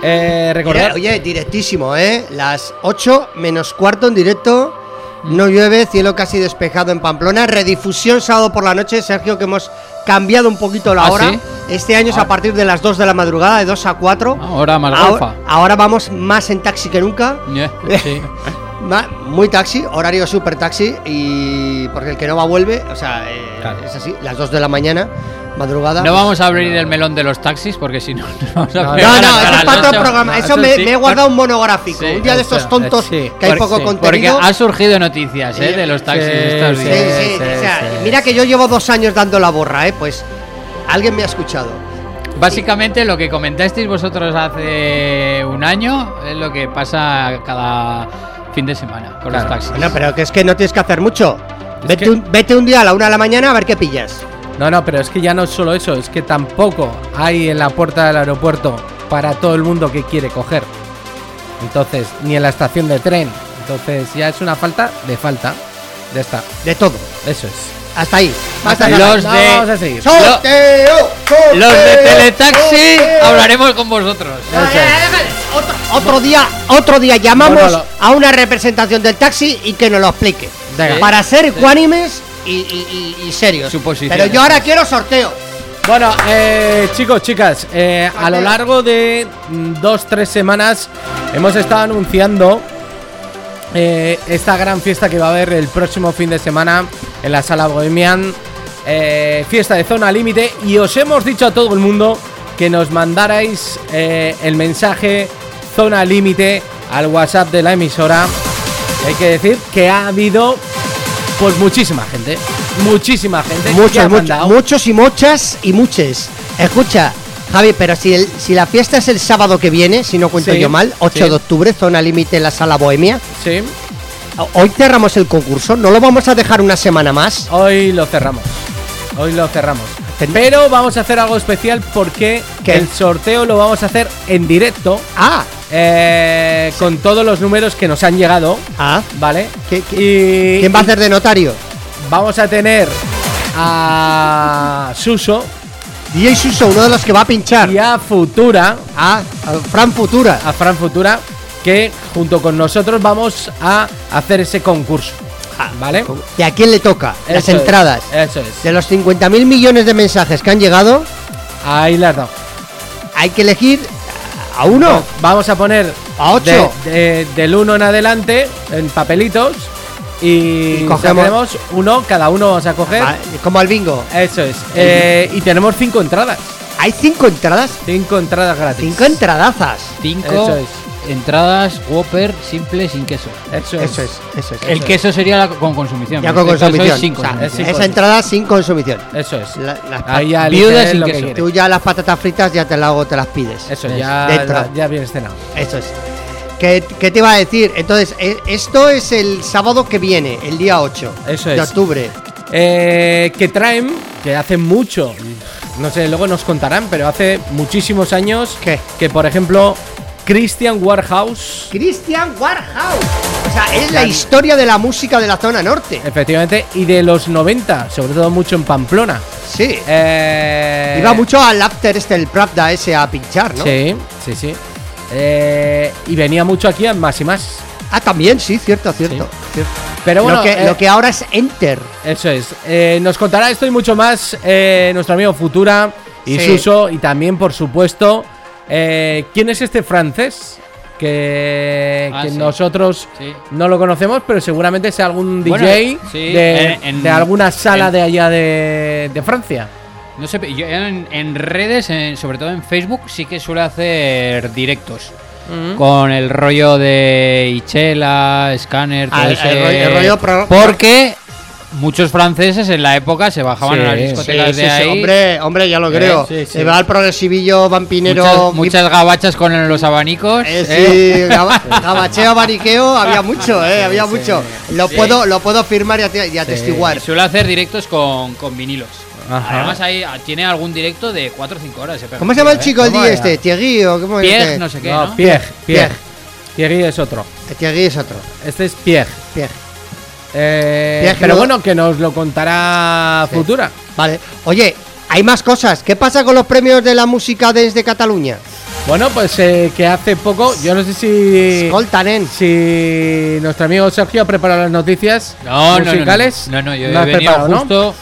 eh, recordar... Oye, oye, directísimo, ¿eh? Las 8 menos cuarto en directo. No llueve, cielo casi despejado en Pamplona. Redifusión sábado por la noche, Sergio, que hemos cambiado un poquito la ¿Ah, hora. sí? Este año es Ah. a partir de las 2 de la madrugada, de 2 a 4. Ahora más ahora, ahora vamos más en taxi que nunca. Yeah, sí. Muy taxi, horario super taxi y porque el que no va vuelve, o sea, eh, Claro. es así, las 2 de la mañana, madrugada. No vamos a abrir el melón de los taxis porque si no nos vamos a No, pegar No, no, eso es para otro programa. no, Eso eso me, sí. me he guardado un monográfico. Sí, un día de estos tontos sí, que hay poco sí, Porque contenido. ha surgido noticias ¿eh? de los taxis Sí, estos Sí, días. sí, sí, o sea, sí, mira que yo llevo dos años dando la borra, ¿eh? Pues alguien me ha escuchado. Básicamente lo que comentasteis vosotros hace un año es lo que pasa cada fin de semana con Claro. los taxis. Bueno, pero que es que no tienes que hacer mucho. Vete, que- un, vete un día a la una de la mañana a ver qué pillas. No, no, pero es que ya no es solo eso, es que tampoco hay en la puerta del aeropuerto para todo el mundo que quiere coger. Entonces, ni en la estación de tren. Entonces, ya es una falta de falta. Ya está, De todo. eso es. Hasta ahí. Hasta. Los de- vamos a seguir. ¡Sorteo! ¡Sorteo! Los de Teletaxi ¡Sorteo! hablaremos con vosotros. Otro, otro día, otro día llamamos Bueno, lo- a una representación del taxi y que nos lo explique. Venga. Para ser ecuánimes y, y- y- y serios. Pero yo ahora quiero sorteo. Bueno, eh, chicos, chicas, eh, a lo largo de mm, dos, tres semanas hemos estado anunciando eh, esta gran fiesta que va a haber el próximo fin de semana en la sala Bohemian. fiesta de zona límite. Y os hemos dicho a todo el mundo que nos mandarais el mensaje zona límite al WhatsApp de la emisora. Hay que decir que ha habido pues muchísima gente. Muchísima gente. que ha Muchos, muchos y muchas y muches. Escucha, Javi, pero si, el- si la fiesta es el sábado que viene, si no cuento Sí, yo mal, 8 sí. de octubre, zona límite en la sala Bohemia. Sí. Hoy cerramos el concurso, ¿no lo vamos a dejar una semana más? Hoy lo cerramos. Hoy lo cerramos. Pero vamos a hacer algo especial porque ¿Qué? el sorteo lo vamos a hacer en directo Ah, eh, con todos los números que nos han llegado, ah. ¿vale? ¿Qué- qué- Y ¿Quién va a hacer de notario? vamos a tener a Suso DJ Suso, uno de los que va a pinchar. y a Futura, Ah, a Fran Futura. a Fran Futura, que junto con nosotros vamos a hacer ese concurso, ¿vale? ¿Y a quién le toca? Las es, entradas. eso es. De los 50.000 millones de mensajes que han llegado, Ahí las dado. hay que elegir a uno. Vamos a poner A ocho. de- de- del 1 en adelante en papelitos y, Y cogemos- uno, cada uno vamos a coger. Ah, Como al bingo. Eso es. Eh, y tenemos cinco entradas. Hay cinco entradas. Cinco entradas gratis. Cinco entradazas. Cinco Eso es. Entradas Whopper simple sin queso. Eso es. Eso es, eso es. El queso sería la con consumición. Ya con este consumición. es sin O sea, consumición. sin esa entrada sin consumición. Eso es. La- las Ahí ya sin lo queso. Tú ya las patatas fritas ya te las hago, te las pides. Eso, Es ya, ya, bien cenado. Eso es. ¿Qué, qué te iba a decir? Entonces, eh, esto es el sábado que viene, el día 8 Eso de es. octubre. Eh, que traen, que hace mucho, no sé, luego nos contarán, pero hace muchísimos años ¿Qué? que, por ejemplo, Christian Warhouse, Christian Warhouse. O sea, es la historia de la música de la zona norte. efectivamente, y de los 90, sobre todo mucho en Pamplona. Sí. Eh, Iba mucho al after este, el Pravda ese a pinchar, ¿no? Sí, sí, sí. Eh, y venía mucho aquí a más y más. Ah, también, sí, cierto, cierto. cierto. Pero bueno, lo, que, eh, lo que ahora es Enter. Eso es. Eh, nos contará esto y mucho más eh, nuestro amigo Futura y Sí. Suso. Y también, por supuesto, eh, ¿quién es este francés? Que, Ah, que sí. nosotros Sí. no lo conocemos, pero seguramente sea algún Bueno, DJ sí, de, en- en- de alguna sala en- de allá de, de Francia. No sé, yo en, redes, en- sobre todo en Facebook, sí que suele hacer directos. Con el rollo de Ichela, Scanner, todo Ah, el- ese- el rollo- el rollo Porque muchos franceses en la época se bajaban Sí, a las discotecas Sí, de sí, sí, ahí. hombre, hombre, ya lo creo. sí, sí. Se va al progresivillo vampinero. muchas, muchas gabachas con los abanicos. Eh, ¿eh? sí, gaba- gabacheo, abaniqueo, había mucho, eh, había mucho. Lo Sí. puedo, lo puedo firmar y, y atestiguar. Y suele hacer directos con, con vinilos. Ajá. Además, ahí, tiene algún directo de 4 o 5 horas. ese ¿Cómo se llama el tío, chico el ¿Cómo día era? este? Thierry o cómo eh? es Pierre, este? no sé qué, no, ¿no? Pierre, Pierre. Pierre. Thierry es otro. Eh, Thierry es otro. Este es Pierre. Pierre. Eh, pero no- bueno, que nos lo contará Sí. Futura. Vale. Oye, hay más cosas. ¿Qué pasa con los premios de la música desde Cataluña? Bueno, pues eh, que hace poco, yo no sé si. Escolta, nen. Si nuestro amigo Sergio ha preparado las noticias No, no, no, musicales. No, no, yo ¿No he preparado, no? justo.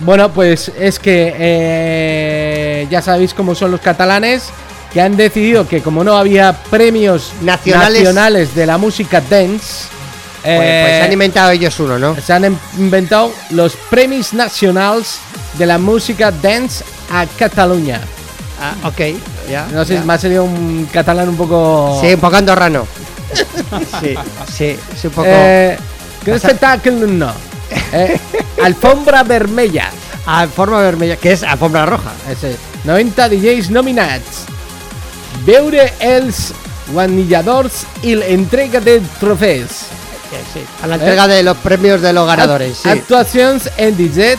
Bueno, pues es que eh, ya sabéis cómo son los catalanes, que han decidido que como no había premios Nacionales. nacionales de la música dance, Pues, pues eh, se han inventado ellos uno, ¿no? se han em- inventado los premios nacionales de la música dance a Cataluña. Ah, ok. Ya. No sé, ya. me ha salido un catalán un poco... Sí, un poco andorrano. sí, sí, un poco. Eh, ¿Qué espectáculo no? Eh, alfombra vermella. A forma vermella, que es alfombra roja. Ese. 90 DJs nominats. Veure els guanyadors i l'entrega de trofeus. Sí. A la entrega de los premios de los ganadores. Sí. Actuacions en 17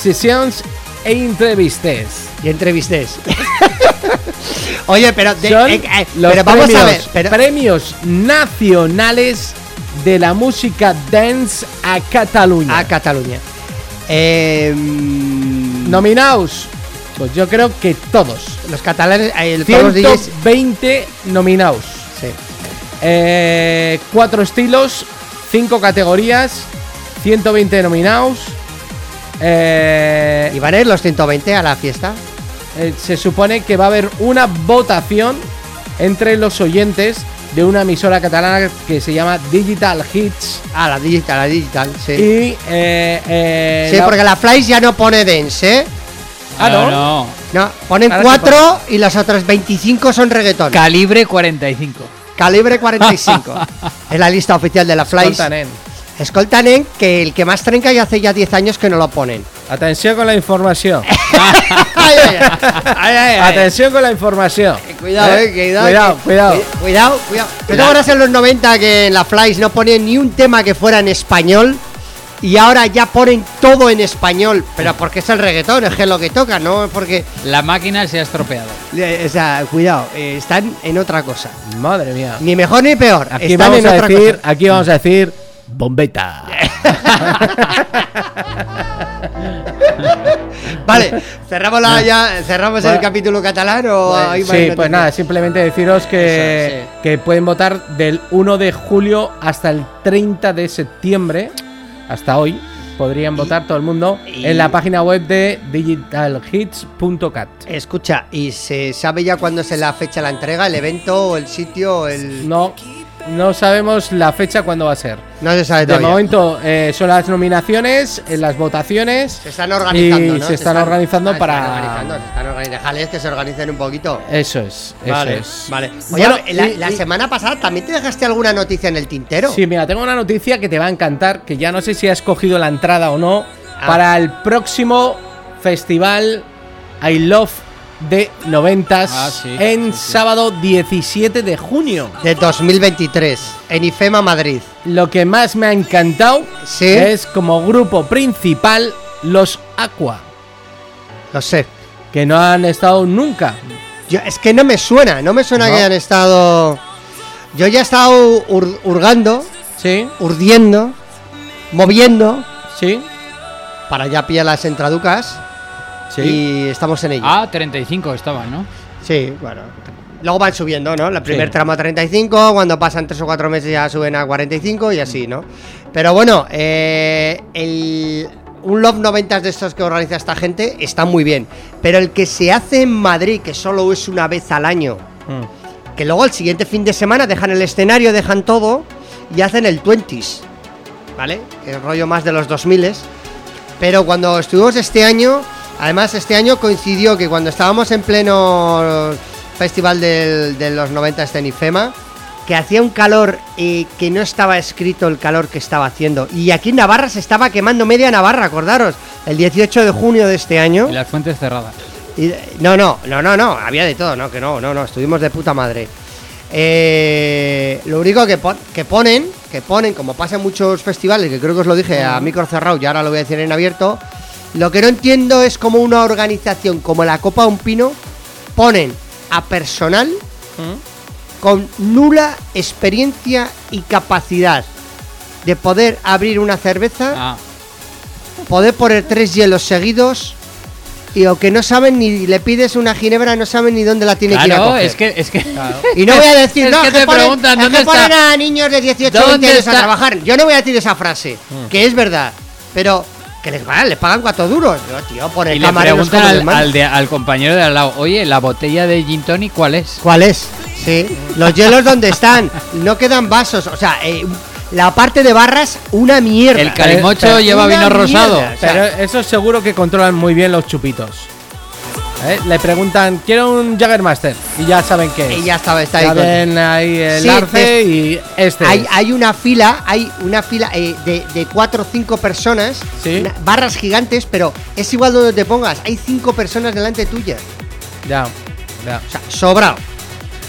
sessions e entrevistes. Y entrevistés. Oye, pero, de- Son eh, eh, los pero vamos premios, a ver. Pero, premios nacionales de la música dance a Cataluña. a Cataluña. Eh, Nominaos, pues yo creo que todos. los catalanes, eh, el- todos los DJs. 120 nominaos. Sí. Eh, cuatro estilos, cinco categorías, 120 nominados. eh, ¿Y van a ir los 120 a la fiesta? eh, se supone que va a haber una votación entre los oyentes de una emisora catalana que se llama Digital Hits. Ah, la digital, la digital, sí. Y. eh, eh, sí, la- porque la Flash ya no pone dance, ¿eh? Ah, ¿no? no. No, ponen Ahora sí cuatro y las otras 25 son reggaetón. Calibre 45. Calibre 45. es la lista oficial de la Flash. Escolta, nen. Escolta, nen, que el que más trenca ya hace ya 10 años que no lo ponen. Atención con la información. ay, ay, ay. Atención con la información. Cuidado, eh, cuidado. Cuidado, que- cuidado. cu- Cuidado, cuidado. ¿Tú te acuerdas en los 90 que en la Flash no ponían ni un tema que fuera en español? Y ahora ya ponen todo en español. Pero porque es el reggaetón, es que es lo que toca, ¿no? Porque. La máquina se ha estropeado. eh, O sea, cuidado, eh, están en otra cosa. Madre mía. Ni mejor ni peor. Aquí están vamos en a otra decir, cosa. aquí vamos a decir bombeta. Vale, cerramos la, ya, cerramos el Bueno. capítulo catalán o hay más sí, pues nada, simplemente deciros que, Eso, sí. que pueden votar del 1 de julio hasta el 30 de septiembre, hasta hoy, podrían votar todo el mundo y- en la página web de digitalhits.cat. Escucha, ¿y se sabe ya cuándo es la fecha de la entrega, el evento, el sitio, el...? No, no sabemos la fecha cuándo va a ser. No se sabe De todavía. momento eh, son las nominaciones, eh, las votaciones. Se están organizando, y ¿no? se están organizando ah, para- Están organizando, se están organizando. Déjales que se organicen un poquito. Eso es, eso vale, es. vale. Oye, Bueno, la, y- la y- semana pasada también te dejaste alguna noticia en el tintero. Sí, mira, tengo una noticia que te va a encantar, que ya no sé si has cogido la entrada o no, Ah. para el próximo festival I Love de noventas Ah, sí, en sí, sí. sábado 17 de junio. De 2023, en IFEMA Madrid. Lo que más me ha encantado Sí. es como grupo principal los Aqua, Lo sé. que no han estado nunca. Yo, es que no me suena, no me suena No. que hayan estado... Yo ya he estado hur- hurgando, ¿Sí? urdiendo, moviendo, ¿Sí? para ya pillar las entraducas. ¿Sí? Y estamos en ello. Ah, 35 estaban, ¿no? Sí, bueno. Luego van subiendo, ¿no? El primer Sí. tramo a 35, cuando pasan 3 o 4 meses ya suben a 45 y así, ¿no? Pero bueno, eh, el, un Love 90 de estos que organiza esta gente está muy bien. Pero el que se hace en Madrid, que solo es una vez al año, Mm. que luego el siguiente fin de semana dejan el escenario, dejan todo y hacen el 20s, ¿vale? Es rollo más de los 2000 Pero cuando estuvimos este año, además este año coincidió que cuando estábamos en pleno festival del- de los 90 este en IFEMA, que hacía un calor eh, que no estaba escrito el calor que estaba haciendo. Y aquí en Navarra se estaba quemando media Navarra, acordaros, el 18 de junio de este año. Y las fuentes cerradas. Y- no, no, no, no, no, había de todo, no, que no, no, no, estuvimos de puta madre. Eh, lo único que, pon- que ponen, que ponen, como pasa en muchos festivales, que creo que os lo dije a micro cerrado y ahora lo voy a decir en abierto, lo que no entiendo es como una organización como la Copa Un Pino ponen a personal con nula experiencia y capacidad de poder abrir una cerveza Ah, poder poner tres hielos seguidos y o que no saben ni le pides una ginebra, no saben ni dónde la tiene que ir a claro, coger. es que, es que. Y no voy a decir, Es no, que te ponen, preguntan, es ¿dónde que ponen está? a niños de 18 o 20 ¿Dónde años a trabajar. Yo no voy a decir esa frase, que es verdad, pero que les, pagan, les pagan cuatro duros. Yo, tío, Y le camareros preguntan como al, de- al compañero de al lado, oye, la botella de gin tonic, ¿cuál es? ¿Cuál es? Sí, los hielos donde están, no quedan vasos, o sea, eh, la parte de barras, una mierda. El calimocho pero- lleva vino mierda. rosado. O sea, Pero eso seguro que controlan muy bien los chupitos. ¿Eh? Le preguntan, quiero un Jaggermaster. Y ya saben qué es. Y ya estaba, está ahí. Ven ahí el Sí, arce y este. hay, hay una fila, hay una fila eh, de, de cuatro o cinco personas, Sí. una- barras gigantes, pero es igual donde te pongas, hay cinco personas delante tuya. Ya, ya. O sea, sobrado.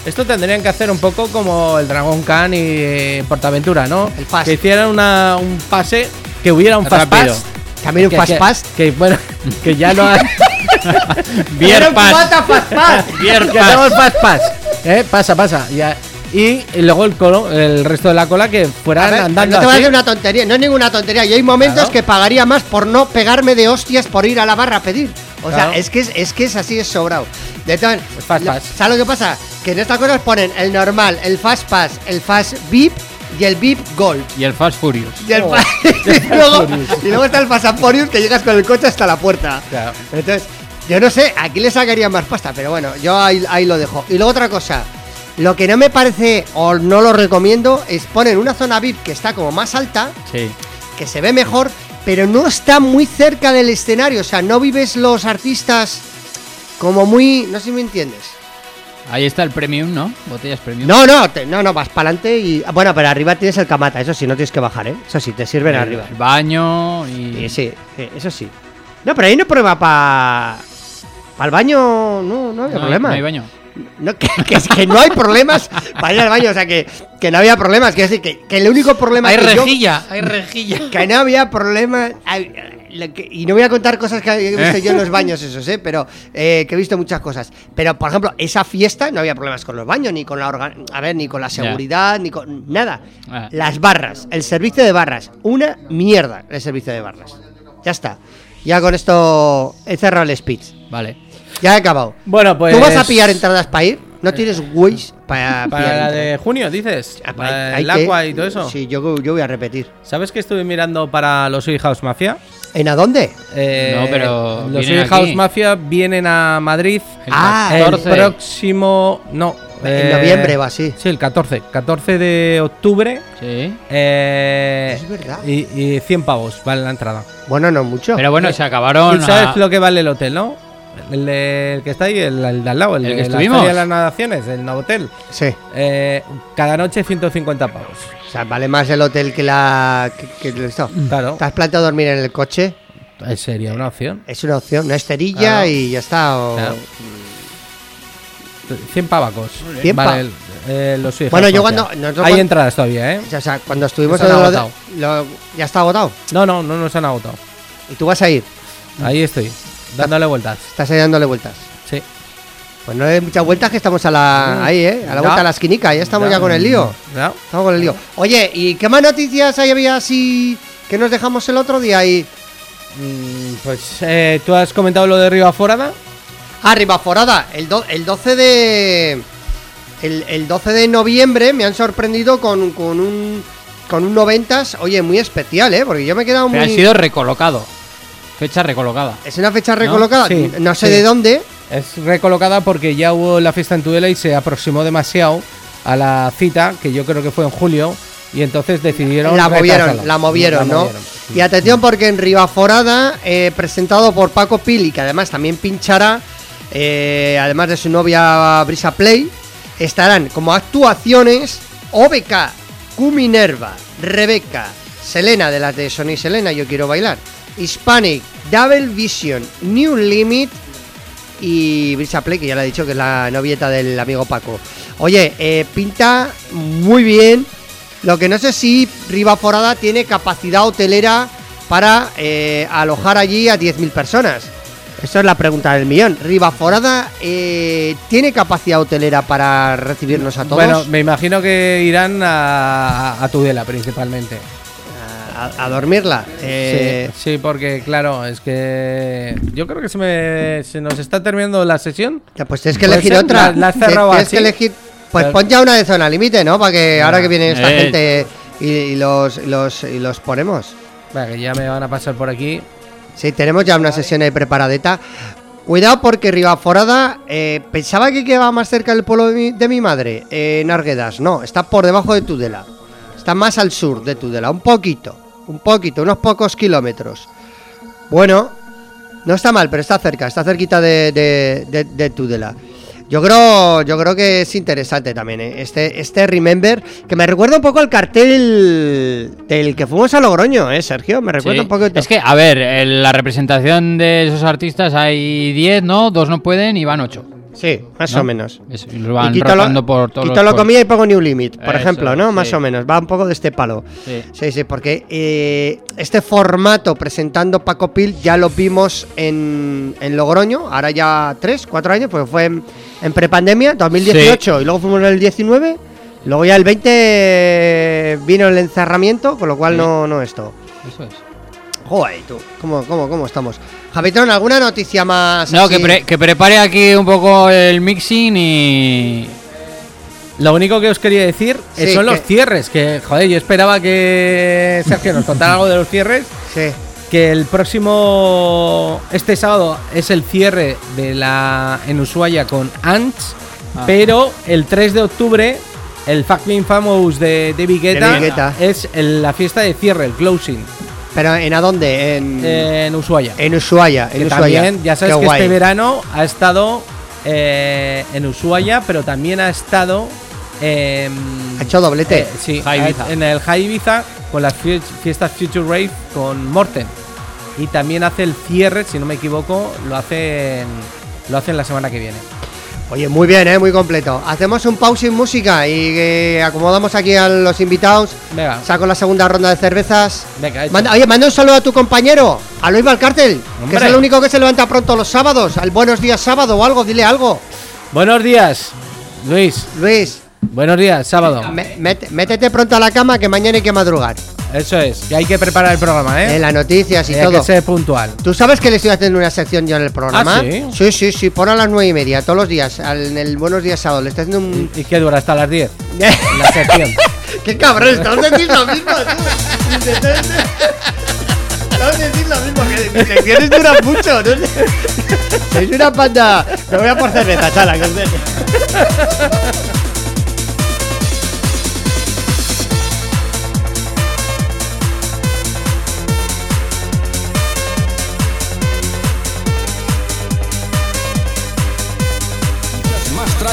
Esto tendrían que hacer un poco como el Dragon Khan y eh, Portaventura, ¿no? El Fast. Que hicieran una- un pase, que hubiera un Fast Rápido. Pass. También un que, fast que- pass. Que, bueno, que ya no hay. Beer un pass. ¿Eh? Pasa, pasa. Ya. Y, y luego el colo, el resto de la cola que fueran ver, andando no te voy a decir una tontería, no es ninguna tontería. Y hay momentos Claro. que pagaría más por no pegarme de hostias por ir a la barra a pedir. O Claro. sea, es que es, es que es así, es sobrado. De todas- Fast lo- pass. ¿Sabes lo que pasa? Que en estas cosas ponen el normal, el fast pass, el fast VIP y el VIP Gold. Y el Fast Furious. Y, el Oh, fa- y luego, y luego está el Fast Furious que llegas con el coche hasta la puerta. Claro. Entonces, yo no sé, aquí le sacaría más pasta, pero bueno, yo ahí, ahí lo dejo. Y luego otra cosa, lo que no me parece o no lo recomiendo es poner una zona VIP que está como más alta, Sí. que se ve mejor, pero no está muy cerca del escenario. O sea, no vives los artistas como muy. No sé si me entiendes. Ahí está el premium, ¿no? Botellas premium. No, no, te- no, no, vas para adelante y. bueno, pero arriba tienes el camata, eso sí, no tienes que bajar, ¿eh? Eso sí, te sirven el, arriba. el baño y. Sí, sí, sí, eso sí. No, pero ahí no prueba para. El baño, no, no había No hay- problema. no hay baño. No, que, que es que no hay problemas para ir al baño, o sea, que, que no había problemas. Quiero decir, que, que el único problema Hay que yo- rejilla, hay rejilla. que no había problema. ay, lo que- y no voy a contar cosas que he visto yo en los baños, esos, ¿eh? Pero eh, que he visto muchas cosas. Pero, por ejemplo, esa fiesta no había problemas con los baños, ni con la organ- a ver, ni con la seguridad, ni con nada. Ah. Las barras, el servicio de barras, una mierda el servicio de barras. Ya está. Ya con esto he cerrado el speech. Vale. Ya he acabado. Bueno, pues. ¿Tú vas a pillar entradas para ir? ¿No tienes Waze para pillar Para la de junio, dices. Ah, Para hay el que- agua y todo eso. Sí, yo, yo voy a repetir. ¿Sabes que estuve mirando para los Soy House Mafia? ¿En a dónde? Eh, No, pero los vienen House. Mafia vienen a Madrid El Ah, el 14. próximo. No. En eh, noviembre va así. Sí, el 14. 14 de octubre. Sí. eh, Es verdad. Y, y 100 pavos vale la entrada. Bueno, no mucho. Pero bueno, se acabaron. ¿Y sabes a- lo que vale el hotel, no? El, de- el que está ahí, el, el de al lado, el, ¿El de que estuvimos? De las Nadaciones, el Novotel. Sí. Eh, cada noche 150 pavos. O sea, vale más el hotel que la. que, que esto. Claro, ¿Te has planteado dormir en el coche? eh, sería una opción. Es una opción, una esterilla Claro. y ya está. o- Claro. 100 pavacos. 100 pa- Vale, eh, los Bueno, yo cuando- nosotros Hay entradas todavía, ¿eh? O sea, cuando estuvimos Se han lo- agotado. lo- ya está agotado. No, no, no nos han agotado. Y tú vas a ir. Ahí estoy, dándole vueltas. Estás ahí dándole vueltas. Sí. Pues no hay muchas vueltas que estamos a la. Mm. Ahí, ¿eh? A la vuelta a la esquinica. Ya estamos ya, con el lío. Ya. Estamos con el lío. Oye, ¿y qué más noticias hay había así que nos dejamos el otro día ahí? Mm, Pues eh, tú has comentado lo de Riva Forada. Ah, Ribaforada, el, do- el 12 de. El, el 12 de noviembre me han sorprendido con, con un. Con un 90s, oye, muy especial, ¿eh? Porque yo me he quedado muy. Pero ha sido recolocado. Fecha recolocada. Es una fecha recolocada, Sí, no sé sí. de dónde. Es recolocada porque ya hubo la fiesta en Tudela y se aproximó demasiado a la cita, que yo creo que fue en julio, y entonces decidieron. La movieron, la movieron, La ¿no? Y atención porque en Ribaforada, eh, presentado por Paco Pili, que además también pinchará, eh, además de su novia Brisa Play, estarán como actuaciones OBK, Q Minerva, Rebeca, Selena de las de Sony Selena, Yo Quiero Bailar, Hispanic, Double Vision, New Limit y Brisa Play, que ya le he dicho que es la novieta del amigo Paco. Oye, eh, pinta muy bien. Lo que no sé si Ribaforada tiene capacidad hotelera para eh, alojar allí a 10.000 personas. Esa es la pregunta del millón. ¿Ribaforada eh, tiene capacidad hotelera para recibirnos a todos? Bueno, me imagino que irán a Tudela principalmente. A, a dormirla. Eh, sí, sí, porque claro, es que yo creo que se, me, se nos está terminando la sesión. ya, Pues tienes que ¿Puede elegir ser? otra. ¿La- la has cerrado Tienes así? que elegir. Pues pon ya una de zona límite, ¿no? Para que ahora que viene esta Eh. gente y, y los, y los, y los ponemos. Que ya me van a pasar por aquí. Sí, tenemos ya una sesión ahí preparadeta. Cuidado porque Ribaforada eh, pensaba que quedaba más cerca del pueblo de mi, de mi madre, eh, en Arguedas. No, está por debajo de Tudela. Está más al sur de Tudela, un poquito, un poquito, unos pocos kilómetros. Bueno, no está mal, pero está cerca, está cerquita de, de- de- de Tudela. Yo creo, yo creo que es interesante también, ¿eh? este, este Remember, que me recuerda un poco al cartel del que fuimos a Logroño, ¿eh, Sergio? Me recuerda Sí. un poco. Es que, a ver, en la representación de esos artistas hay 10, ¿no? Dos no pueden y van 8. Sí, más ¿no? o menos. Eso, y los van Y lo- por todos quito los lo comía y pongo New Limit, por Eso, ejemplo, ¿no? Más sí. o menos. Va un poco de este palo. Sí. Sí, sí, porque eh, este formato presentando Paco Pil ya lo vimos en, en Logroño, ahora ya tres, cuatro años, porque fue en, en prepandemia, 2018, y luego fuimos en el 19, luego ya el 20 vino el encerramiento, con lo cual Sí. no, no esto. Eso es. Joder, tú, ¿cómo, cómo, cómo estamos? Javitron, ¿alguna noticia más? No, así? que, pre- que prepare aquí un poco el mixing y. Lo único que os quería decir eh, Sí, son los que- cierres. Que, joder, yo esperaba que Sergio nos contara algo de los cierres. Sí. Que el próximo. Este sábado es el cierre de la. En Ushuaia con Ants. Ah. Pero el 3 de octubre, el Fucking Famous de David Guetta, David Guetta. es el- la fiesta de cierre, el closing. Pero ¿en a dónde? En, En Ushuaia. en Ushuaia. En que Ushuaia. también, ya sabes Qué que guay. este verano ha estado eh, en Ushuaia, pero también ha estado en. Ha hecho doblete. eh, sí, High Ibiza. en el High Ibiza con las fie- fiestas Future Rave con Morten. Y también hace el cierre, si no me equivoco, lo hacen, lo hacen la semana que viene. Oye, muy bien, ¿eh? muy completo. Hacemos un pause sin música y eh, acomodamos aquí a los invitados. Venga, Saco la segunda ronda de cervezas. venga. Manda- oye, manda un saludo a tu compañero, a Luis Valcártel, que es el único que se levanta pronto los sábados. Al Buenos Días Sábado o algo, dile algo. Buenos días, Luis. Luis, Buenos días, sábado. métete pronto a la cama que mañana hay que madrugar. Eso es, que hay que preparar el programa, ¿eh? En las noticias y Y hay todo. que ser puntual. ¿Tú sabes que le estoy haciendo una sección yo en el programa? ¿Ah, sí? Sí, sí, sí, por a las nueve y media, todos los días, al- en el Buenos Días Sábado. Le estoy haciendo un... ¿Y qué dura hasta las 10? La sección. ¡Qué cabrón! Estamos diciendo lo mismo, tú. Estamos diciendo lo mismo, que mis secciones duran mucho. ¿no? Sois una panda. Me voy a por cerveza, chala. que os-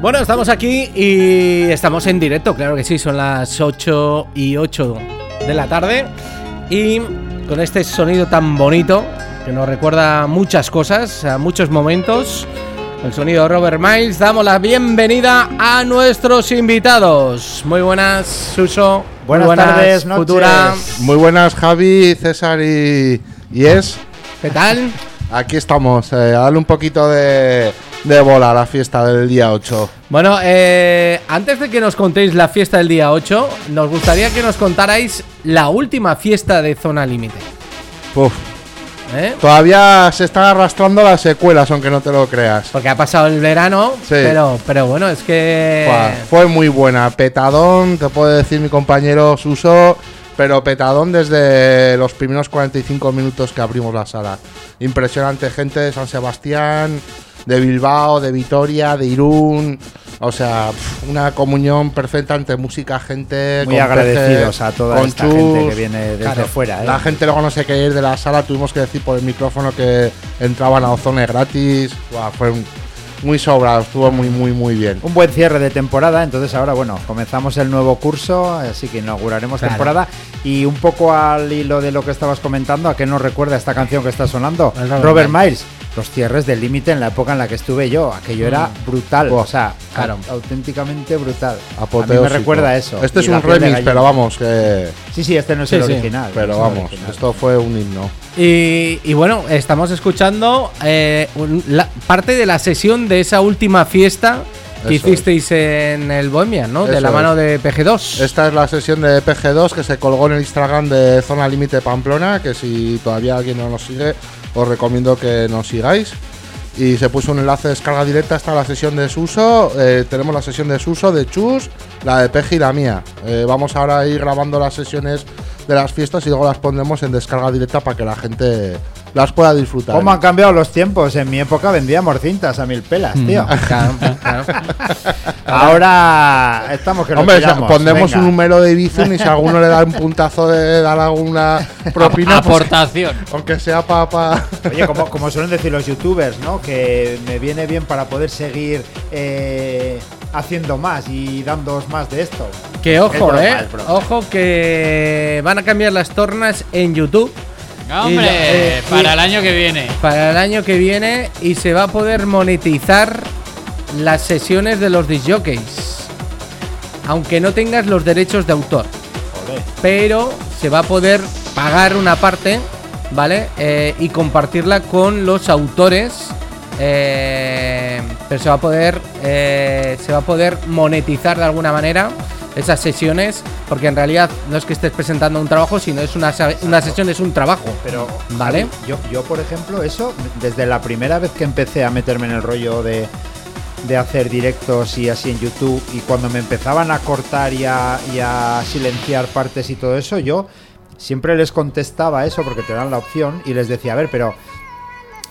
Bueno, estamos aquí y estamos en directo, claro que sí, son las 8 y 8 de la tarde y con este sonido tan bonito que nos recuerda muchas cosas, a muchos momentos, el sonido de Robert Miles, damos la bienvenida a nuestros invitados. Muy buenas, Suso. Muy Buenas tardes, noches. Futura. Muy buenas, Javi, César y, y Es. ¿Qué tal? Aquí estamos, eh, a darle un poquito de, de bola la fiesta del día 8. Bueno, eh, antes de que nos contéis la fiesta del día 8, nos gustaría que nos contarais la última fiesta de Zona Límite. Uf, ¿eh? todavía se están arrastrando las secuelas, aunque no te lo creas. Porque ha pasado el verano, Sí. pero, pero bueno, es que... Fue muy buena, petadón, te puede decir mi compañero Suso, pero petadón desde los primeros 45 minutos que abrimos la sala. Impresionante gente de San Sebastián, de Bilbao, de Vitoria, de Irún. O sea, una comunión perfecta entre música, gente. Muy agradecidos peces, a toda esta gente que viene desde Claro, fuera. ¿eh? La gente luego no se quería ir de la sala, tuvimos que decir por el micrófono que entraban a Ozone gratis. Buah, fue un- muy sobrado, estuvo muy, muy, muy bien. Un buen cierre de temporada, entonces ahora, bueno, comenzamos el nuevo curso, así que inauguraremos Claro. temporada. Y un poco al hilo de lo que estabas comentando, ¿a qué nos recuerda esta canción que está sonando? Es Robert Robert Miles. Los cierres del límite en la época en la que estuve yo, aquello era brutal, o sea, claro. au- auténticamente brutal. A mí Apoteósico. me recuerda a eso. Este y es un remix, pero vamos, que. Sí, sí, este no es Sí, el sí. original. no Pero es vamos, original. esto fue un himno. Y, y bueno, estamos escuchando eh, un- la, parte de la sesión de esa última fiesta que Eso hicisteis en el Bohemian, ¿no? de la mano es. de PG2. Esta es la sesión de PG2 que se colgó en el Instagram de Zona Límite Pamplona, que si todavía alguien no nos sigue, os recomiendo que nos sigáis. Y se puso un enlace de descarga directa hasta la sesión de Suso. eh, tenemos la sesión de Suso, de Chus, la de Peji y la mía. Eh, vamos ahora a ir grabando las sesiones de las fiestas y luego las pondremos en descarga directa para que la gente las pueda disfrutar. ¿Cómo han cambiado los tiempos? En mi época vendíamos cintas a mil pelas, tío. Claro, claro. Ahora estamos que nos Hombre, tiramos, pondremos venga. un número de Bizum y si alguno le da un puntazo de dar alguna propina, pues, Aportación. aunque sea para. Oye, como, como suelen decir los youtubers, ¿no? Que me viene bien para poder seguir eh, haciendo más y dándoos más de esto. Que Es ojo, broma, eh. Ojo que van a cambiar las tornas en YouTube Hombre, la- eh, para y- el año que viene. para el año que viene y se va a poder monetizar las sesiones de los disjockeys. Aunque no tengas los derechos de autor. Pero se va a poder pagar una parte, ¿vale? Eh, y compartirla con los autores. eh, pero se va a poder. eh, se va a poder monetizar de alguna manera esas sesiones. Porque en realidad no es que estés presentando un trabajo, sino es una, una sesión, es un trabajo. Pero, Vale. Yo, yo, por ejemplo, eso, desde la primera vez que empecé a meterme en el rollo de, de hacer directos y así en YouTube, y cuando me empezaban a cortar y a, y a silenciar partes y todo eso, yo siempre les contestaba eso porque te dan la opción y les decía, a ver, pero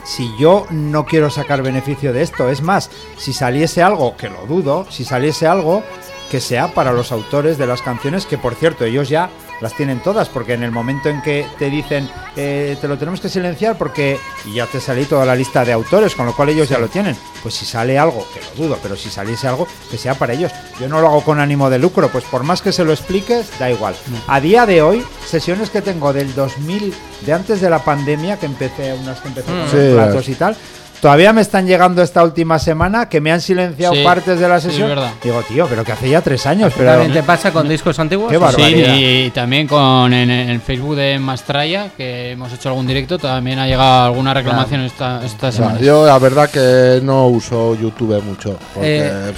si yo no quiero sacar beneficio de esto, es más, si saliese algo, que lo dudo, si saliese algo que sea para los autores de las canciones, que por cierto, ellos ya las tienen todas, porque en el momento en que te dicen eh, te lo tenemos que silenciar porque y ya te salí toda la lista de autores, con lo cual ellos ya lo tienen, pues si sale algo, que lo dudo, pero si saliese algo, que sea para ellos. Yo no lo hago con ánimo de lucro, pues por más que se lo expliques, da igual. A día de hoy, sesiones que tengo del 2000, de antes de la pandemia, que empecé, unas que empecé con los Sí, platos y tal, Todavía me están llegando esta última semana que me han silenciado Sí, partes de la sí, es sesión. verdad. Digo, tío, pero que hace ya tres años. Pero ¿También te pasa con discos antiguos? Qué barbaridad. Sí, y también con en el Facebook de Mastraya, que hemos hecho algún directo, también ha llegado alguna reclamación esta, esta semana. yo la verdad que no uso YouTube mucho. Porque Eh,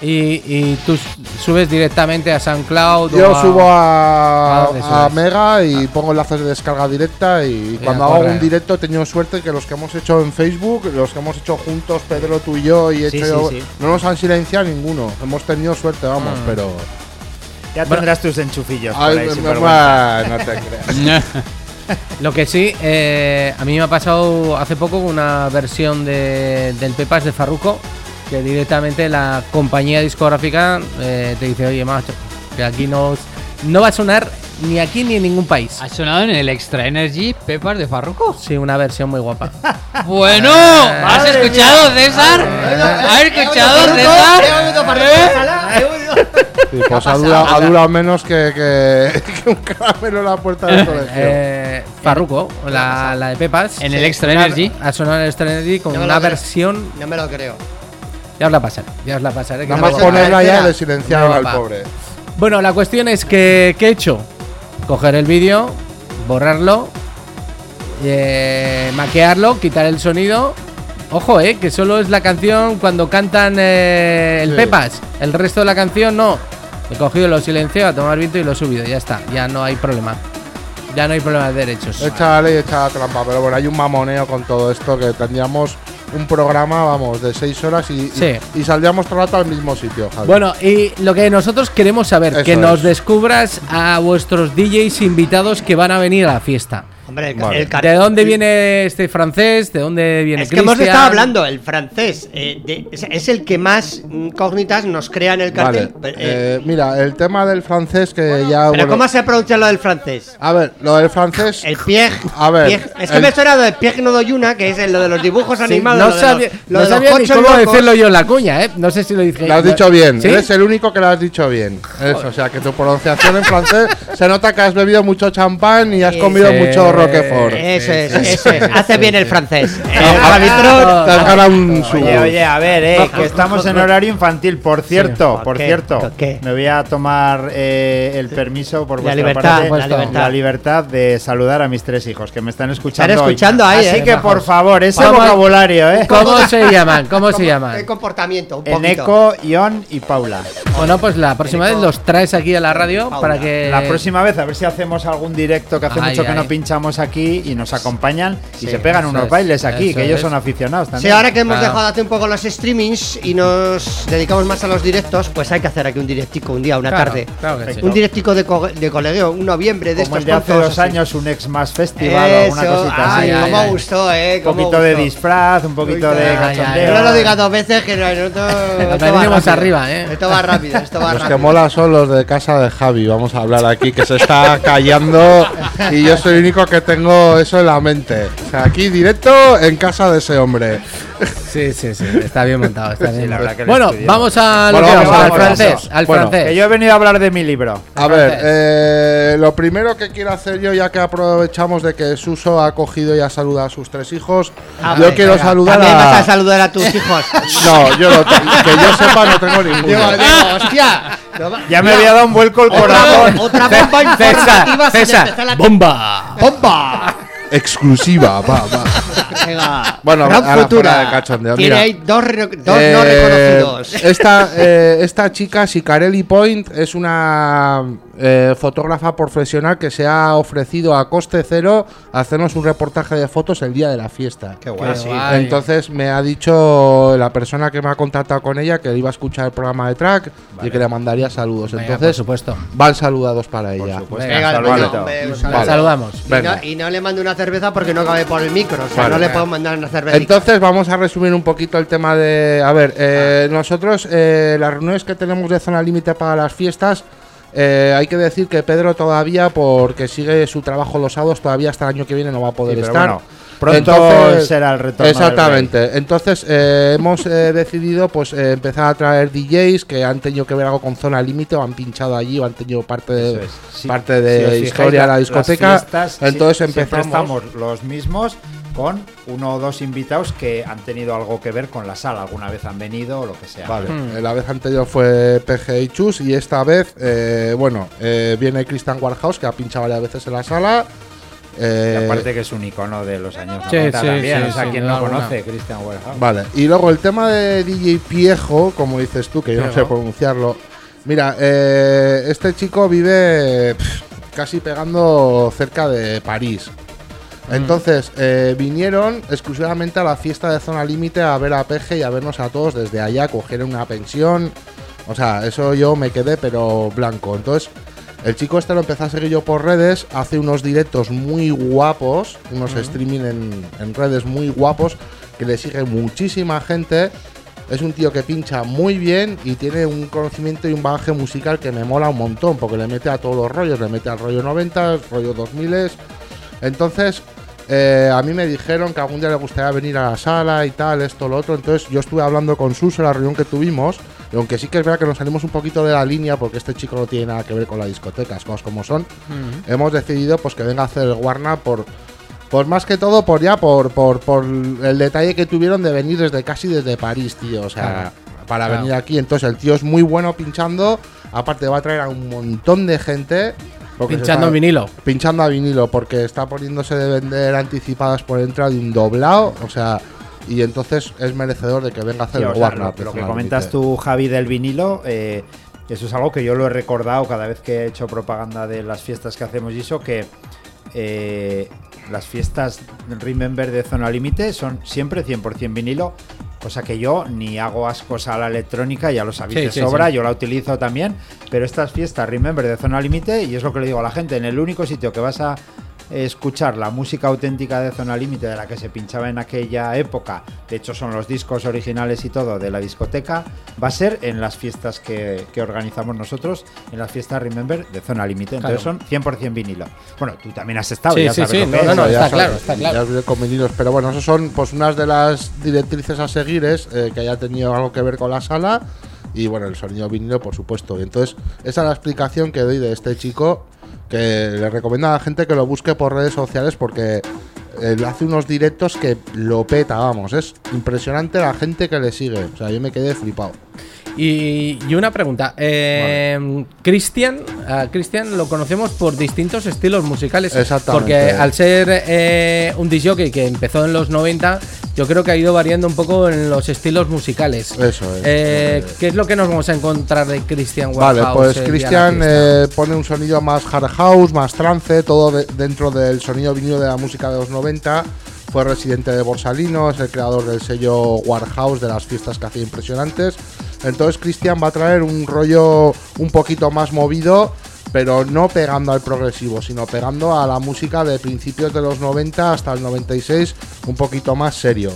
Y, y tú subes directamente a SoundCloud. yo o a- subo ¿a? Mega y pongo enlaces de descarga directa y cuando hago correr. un directo he tenido suerte que los que hemos hecho en Facebook, los que hemos hecho juntos, Pedro, tú y yo, y he Sí, hecho sí, yo, sí. no nos han silenciado ninguno. Hemos tenido suerte, vamos, Ah. pero... ya tendrás tus enchufillos. por Ay, ahí, sin no, te creas. Lo que sí, eh, a mí me ha pasado hace poco una versión de, del Pepas de Farruko que directamente la compañía discográfica eh, te dice, oye, macho, que aquí no, no va a sonar ni aquí ni en ningún país. Ha sonado en el Extra Energy Pepas de Farruko. Sí, una versión muy guapa. Bueno, ¿has escuchado, César? ¿Has escuchado, César? ¿Eh? Sí, pues ha durado, ha durado menos que, que, que un caramelo en la puerta del colegio. Eh, Farruko, la, la de Pepas. En el Extra Energy. Ha sonado en el Extra Energy con No una versión. No me lo creo. Ya os la pasaré, ya os la pasaré. que Nada más ponerla ya tercera. le silenciaron al pobre. Bueno, la cuestión es que ¿qué he hecho? Coger el vídeo, borrarlo, eh, maquearlo, quitar el sonido. Ojo, eh, que solo es la canción cuando cantan eh, el Sí. Pepas. El resto de la canción no. He cogido, lo silenciado, a tomar viento y lo he subido. Ya está, ya no hay problema. Ya no hay problema de derechos. La ley, la trampa. Pero bueno, hay un mamoneo con todo esto que tendríamos un programa, vamos, de seis horas y, y- Sí. y, saldríamos todo el rato al mismo sitio, Javi. Bueno, y lo que nosotros queremos saber, Eso que nos es. descubras a vuestros DJs invitados que van a venir a la fiesta. Hombre, el, Vale. el ¿De dónde viene este francés? ¿De dónde viene Es que hemos Cristian? estado hablando, el francés eh, de- es, es el que más incógnitas nos crea en el Vale, cartel. pero, eh, eh, mira, el tema del francés que ya. pero bueno, ¿cómo se pronuncia lo del francés? A ver, lo del francés. El Pieg. A ver, Pieg- es que el- me suena lo de Pieg no doy una, que es el- lo de los dibujos Sí, animados. no lo de sabía, los- lo no de sabía ni cómo locos. decirlo yo en la cuña, ¿eh? No sé si lo dije. Lo has dicho bien, ¿Sí? eres el único que lo has dicho bien. Eso, o sea, que tu pronunciación en francés se nota que has bebido mucho champán y has Sí. comido Sí. mucho roquefort. Eso es, eso es. Hace bien el francés. Eh, has ganado un subo. Oye, oye, a ver, eh, que estamos en horario infantil. Por cierto, ¿Por por qué? cierto, ¿Por qué? me voy a tomar eh, el permiso por La vuestra libertad, parte, la libertad. la libertad de saludar a mis tres hijos que me están escuchando. Están hoy. escuchando ahí, Así eh, que por favor, ese vocabulario, eh. ¿Cómo se llaman? ¿Cómo se El llaman? comportamiento, un. Eneco, Ion y Paula. Bueno, pues la próxima vez los traes aquí a la radio Paula. para que. La próxima vez a ver si hacemos algún directo que hace Ay, mucho que ay. no pinchamos aquí y nos acompañan y Sí, se pegan eso unos es, bailes aquí, eso que ellos es. son aficionados Sí, también. ahora que hemos Claro. dejado de hacer un poco los streamings y nos dedicamos más a los directos, pues hay que hacer aquí un directico un día, una Claro, tarde. claro que sí. Un directico de, co- de colegueo, un noviembre de como estos el de hace dos años, un ex más festival o alguna Eso, cosita ay, así. ay, cómo ay. gustó, eh. Un poquito de gustó. disfraz, un poquito de Ay, ay, cachondeo. No lo digas dos veces que no, esto, esto va venimos rápido. arriba, eh. Esto va rápido, esto va Los que rápido. mola son los de casa de Javi, vamos a hablar aquí, que se está callando y yo soy el único que tengo eso en la mente. O sea, aquí directo en casa de ese hombre. Sí, sí, sí. Está bien montado. Está bien la montado. verdad que Bueno, vamos a lo Bueno, que vamos, vamos, al francés. Al Bueno, francés. Que yo he venido a hablar de mi libro. A ver, eh, lo primero que quiero hacer yo, ya que aprovechamos de que Suso ha cogido y ha saludado a sus tres hijos, Ah, yo quiero venga. saludar También vas a... a saludar a tus hijos. No, yo no que yo sepa no tengo ninguno. digo, digo, hostia. Ya me había dado un vuelco el corazón. Otra, bomba informativa César, sin César, empezar la bomba. bomba. Exclusiva, va, va. Bueno, Gran ahora futura. de cachondeo, Tiene ahí dos no Eh, reconocidos. Esta, eh, esta chica, Sicarelli Point, es una eh, fotógrafa profesional que se ha ofrecido a coste cero hacernos un reportaje de fotos el día de la fiesta. Qué guay. Qué guay. Entonces me ha dicho la persona que me ha contactado con ella que iba a escuchar el programa de track y que le mandaría saludos. Venga, por Entonces supuesto. van saludados para ella. supuesto. Venga, vale. saludamos. Y no, y no le mando una cerveza porque no cabe por el micro. O sea, Vale. no le puedo mandar una cerveza. Entonces vamos a resumir un poquito el tema de... A ver, eh, nosotros eh, las reuniones que tenemos de zona límite para las fiestas, eh, hay que decir que Pedro todavía, porque sigue su trabajo los sábados, todavía hasta el año que viene no va a poder Sí, pero estar. bueno, pronto Entonces- será el retorno. Exactamente. Entonces eh, hemos eh, decidido pues eh, empezar a traer DJs que han tenido que ver algo con zona límite o han pinchado allí o han tenido parte de Eso es. Sí, parte si de fijáis, historia de la discoteca. fiestas, Entonces empezamos. estamos los mismos con uno o dos invitados que han tenido algo que ver con la sala. Alguna vez han venido o lo que sea. Vale, Hmm. eh, la vez anterior fue PG y Chus y esta vez, eh, bueno, eh, viene Christian Warhouse que ha pinchado varias veces en la sala. Y eh, aparte que es un icono de los años Sí, 90 sí, también. sí, o sea, sin quien no alguna. conoce, Christian Warehouse. Vale, y luego el tema de DJ Piejo, como dices tú, que yo no sé pronunciarlo. Mira, eh, este chico vive casi pegando cerca de París. Entonces, eh, vinieron exclusivamente a la fiesta de zona límite a ver a Peje y a vernos a todos desde allá, cogieron una pensión. O sea, eso yo me quedé, pero blanco. Entonces, el chico este lo empecé a seguir yo por redes, hace unos directos muy guapos, unos streaming en, en redes muy guapos, que le sigue muchísima gente. Es un tío que pincha muy bien y tiene un conocimiento y un bagaje musical que me mola un montón, porque le mete a todos los rollos, le mete al rollo 90, rollo 2000. Entonces, eh, a mí me dijeron que algún día le gustaría venir a la sala y tal, esto, lo otro. Entonces, yo estuve hablando con Sus en la reunión que tuvimos. Y aunque sí que es verdad que nos salimos un poquito de la línea, porque este chico no tiene nada que ver con la discoteca, las cosas como son, hemos decidido pues que venga a hacer el Warna por. Pues más que todo por ya, por, por, por el detalle que tuvieron de venir desde casi desde París, tío. O sea, para Claro. venir aquí. Entonces el tío es muy bueno pinchando. Aparte va a traer a un montón de gente. Porque Pinchando está- vinilo. pinchando a vinilo porque está poniéndose de vender anticipadas por entrada de un doblado, o sea, y entonces es merecedor de que venga a hacer el Warner. lo, lo que comentas tú, Javi, del vinilo, eh, eso es algo que yo lo he recordado cada vez que he hecho propaganda de las fiestas que hacemos y eso, que eh, las fiestas Remember de Zona Límite son siempre 100% vinilo, cosa que yo ni hago ascos a la electrónica, ya lo sabéis Sí, de sí, sobra, sí. yo la utilizo también, pero estas fiestas Remember de Zona Límite, y es lo que le digo a la gente, en el único sitio que vas a escuchar la música auténtica de Zona Límite de la que se pinchaba en aquella época, de hecho son los discos originales y todo de la discoteca, va a ser en las fiestas que, que organizamos nosotros, en las fiestas Remember de Zona Límite, entonces Claro. son 100% vinilo. Bueno, tú también has estado, Sí, ya sí, sabes sí, lo que no, es. no, no, ya está claro, está claro. ya pero bueno, eso son pues unas de las directrices a seguir es eh, que haya tenido algo que ver con la sala y bueno, el sonido vinilo, por supuesto. Entonces, esa es la explicación que doy de este chico que le recomiendo a la gente que lo busque por redes sociales porque él hace unos directos que lo peta, vamos, es impresionante la gente que le sigue. O sea, yo me quedé flipado. Y, y una pregunta. eh, Cristian, a Cristian lo conocemos por distintos estilos musicales. Exactamente. Porque al ser eh, un disc jockey que empezó en los 90, yo creo que ha ido variando un poco en los estilos musicales. Eso es. Eh, ¿Qué es lo que nos vamos a encontrar de Christian Vale, pues eh, Cristian fiesta? eh, pone un sonido más hard house, más trance, todo de- dentro del sonido vinilo de la música de los 90. Fue residente de Borsalino, es el creador del sello Warhouse de las fiestas que hacía impresionantes. Entonces Cristian va a traer un rollo un poquito más movido, pero no pegando al progresivo, sino pegando a la música de principios de los 90 hasta el 96, un poquito más serio.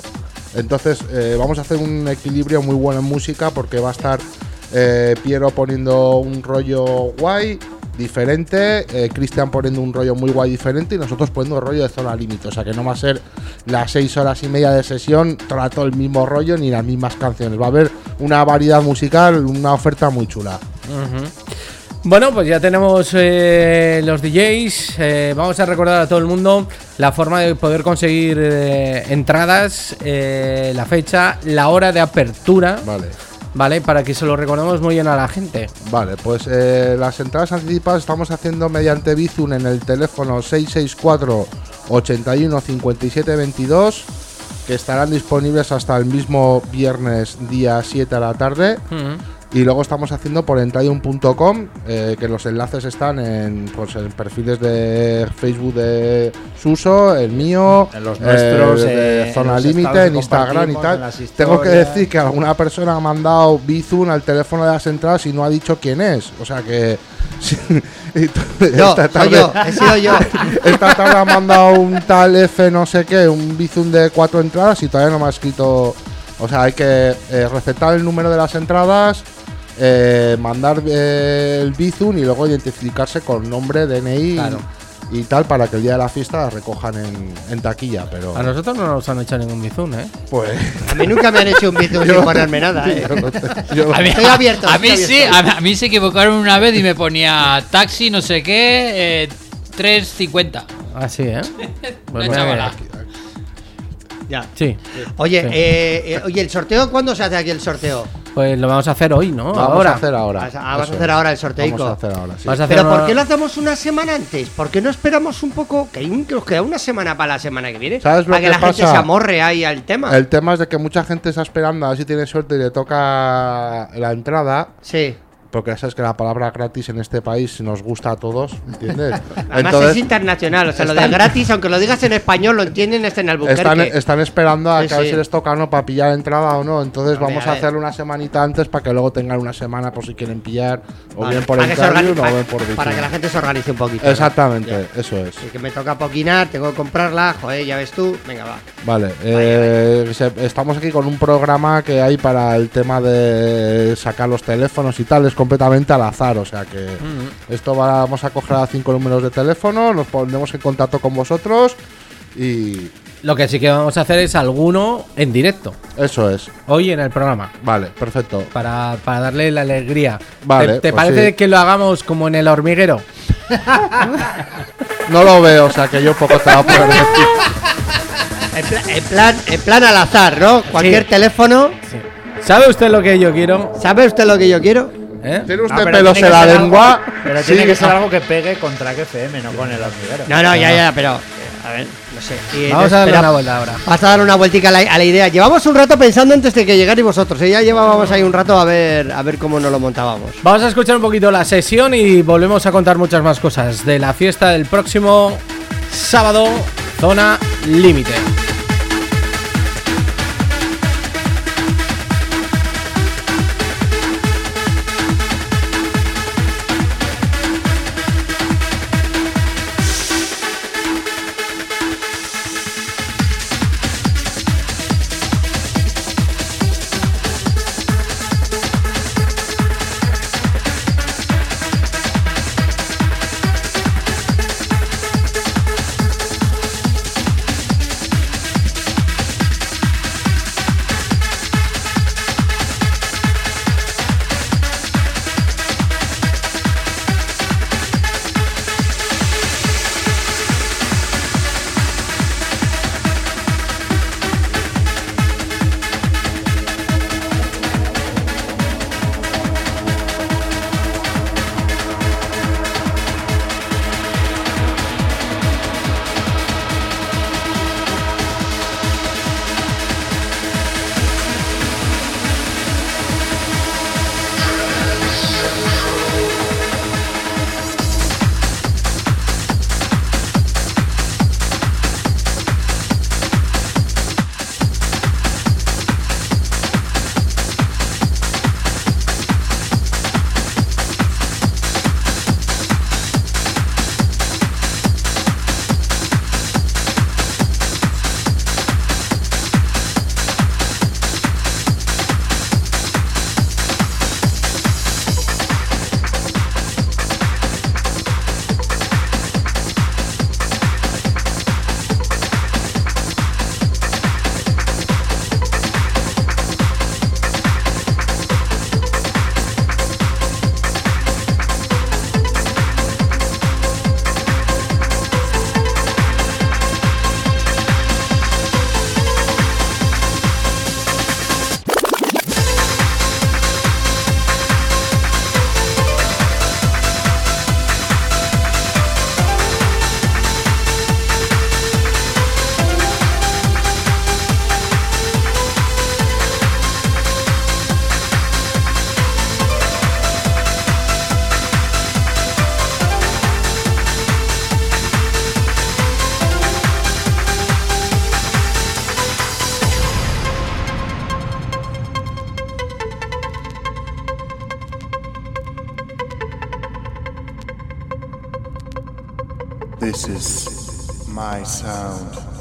Entonces eh, vamos a hacer un equilibrio muy bueno en música porque va a estar eh, Piero poniendo un rollo guay, diferente, eh, Cristian poniendo un rollo muy guay diferente y nosotros poniendo el rollo de zona límite. O sea que no va a ser las seis horas y media de sesión todo el mismo rollo ni las mismas canciones. Va a haber una variedad musical, una oferta muy chula. Bueno, pues ya tenemos eh, los DJs. eh, vamos a recordar a todo el mundo la forma de poder conseguir eh, entradas, la fecha, la hora de apertura, Vale. ¿Vale? Para que se lo recordemos muy bien a la gente. Vale, pues eh, las entradas anticipadas estamos haciendo mediante Bizum en el teléfono 664 81 57 22 que estarán disponibles hasta el mismo viernes día 7 a la tarde. Y luego estamos haciendo por entradium.com, eh, que los enlaces están en, pues, en perfiles de Facebook de Suso, el mío, En los nuestros, de eh, Zona Límite, en Instagram y tal. Tengo que decir que alguna persona ha mandado Bizum al teléfono de las entradas y no ha dicho quién es. O sea que. Yo, esta tarde- yo, he sido yo. Esta tarde ha mandado un tal F no sé qué, un Bizum de cuatro entradas y todavía no me ha escrito. O sea, hay que eh, recetar el número de las entradas, eh, mandar eh, el Bizum y luego identificarse con nombre, DNI Claro. y tal para que el día de la fiesta la recojan en, en taquilla. Pero A nosotros no nos han hecho ningún bizum, ¿eh? pues. A mí nunca me han hecho un bizum sin ponerme nada, ¿eh? yo no te- yo- A mí, Estoy abierto, a estoy mí sí, abierto. a, a mí se equivocaron una vez y me ponía taxi, no sé qué, eh, 3.50. Así, ¿eh? Pues. Ya. Sí. Oye, Sí. eh, eh, oye, ¿el sorteo cuándo se hace aquí el sorteo? Pues lo vamos a hacer hoy, ¿no? Vamos Ahora. a hacer ahora. Vas a- ah, vas a hacer ahora el sorteico. Vamos a hacer ahora, sí. Vas a hacer Pero ¿por qué lo hacemos una semana antes? ¿Por qué no esperamos un poco? Que nos queda una semana para la semana que viene. ¿Sabes lo para que, que la gente se amorre ahí al tema. El tema es de que mucha gente está esperando a ver si tiene suerte y le toca la entrada. Sí. Porque ya sabes que la palabra gratis en este país nos gusta a todos, ¿entiendes? Además es internacional, o sea, lo de gratis, aunque lo digas en español, lo entienden este en Albuquerque. Están, están esperando a Sí, que a ver sí. si les toca no para pillar entrada o no. Entonces Hombre, vamos a a, hacerlo una semanita antes para que luego tengan una semana por si quieren pillar o Vale, bien por Encarrium organi- o bien por Para que la gente se organice un poquito. ¿no? Exactamente, eso es. Y que me toca poquinar, tengo que comprarla, joder, ya ves tú, venga, va. Vale, eh, estamos aquí con un programa que hay para el tema de sacar los teléfonos y tal, es completamente al azar, o sea que esto va- vamos a coger a cinco números de teléfono, nos pondremos en contacto con vosotros y Lo que sí que vamos a hacer es alguno en directo, eso es. hoy en el programa. Vale, perfecto. Para, para darle la alegría. Vale, ¿Te, te pues parece sí. que lo hagamos como en el hormiguero? No lo veo, o sea que yo poco te va a poder decir. En, pla- en plan, en plan al azar, ¿no? Cualquier Sí. teléfono. ¿Sabe usted lo que yo quiero? ¿Sabe usted lo que yo quiero? ¿Eh? ¿Tiene No, usted pero pelos en la algo- lengua? pero Sí, tiene que ser ah, algo que pegue contra que FM, no con el hormiguero. No, no, ya, ya, pero. A ver, no sé. Y Vamos a darle una vuelta ahora. Vas a dar una vueltica a la, a la idea. Llevamos un rato pensando antes de que llegarais vosotros. ¿eh? Ya llevábamos ahí un rato a ver, a ver cómo nos lo montábamos. Vamos a escuchar un poquito la sesión y volvemos a contar muchas más cosas de la fiesta del próximo sábado, zona límite. This is my sound.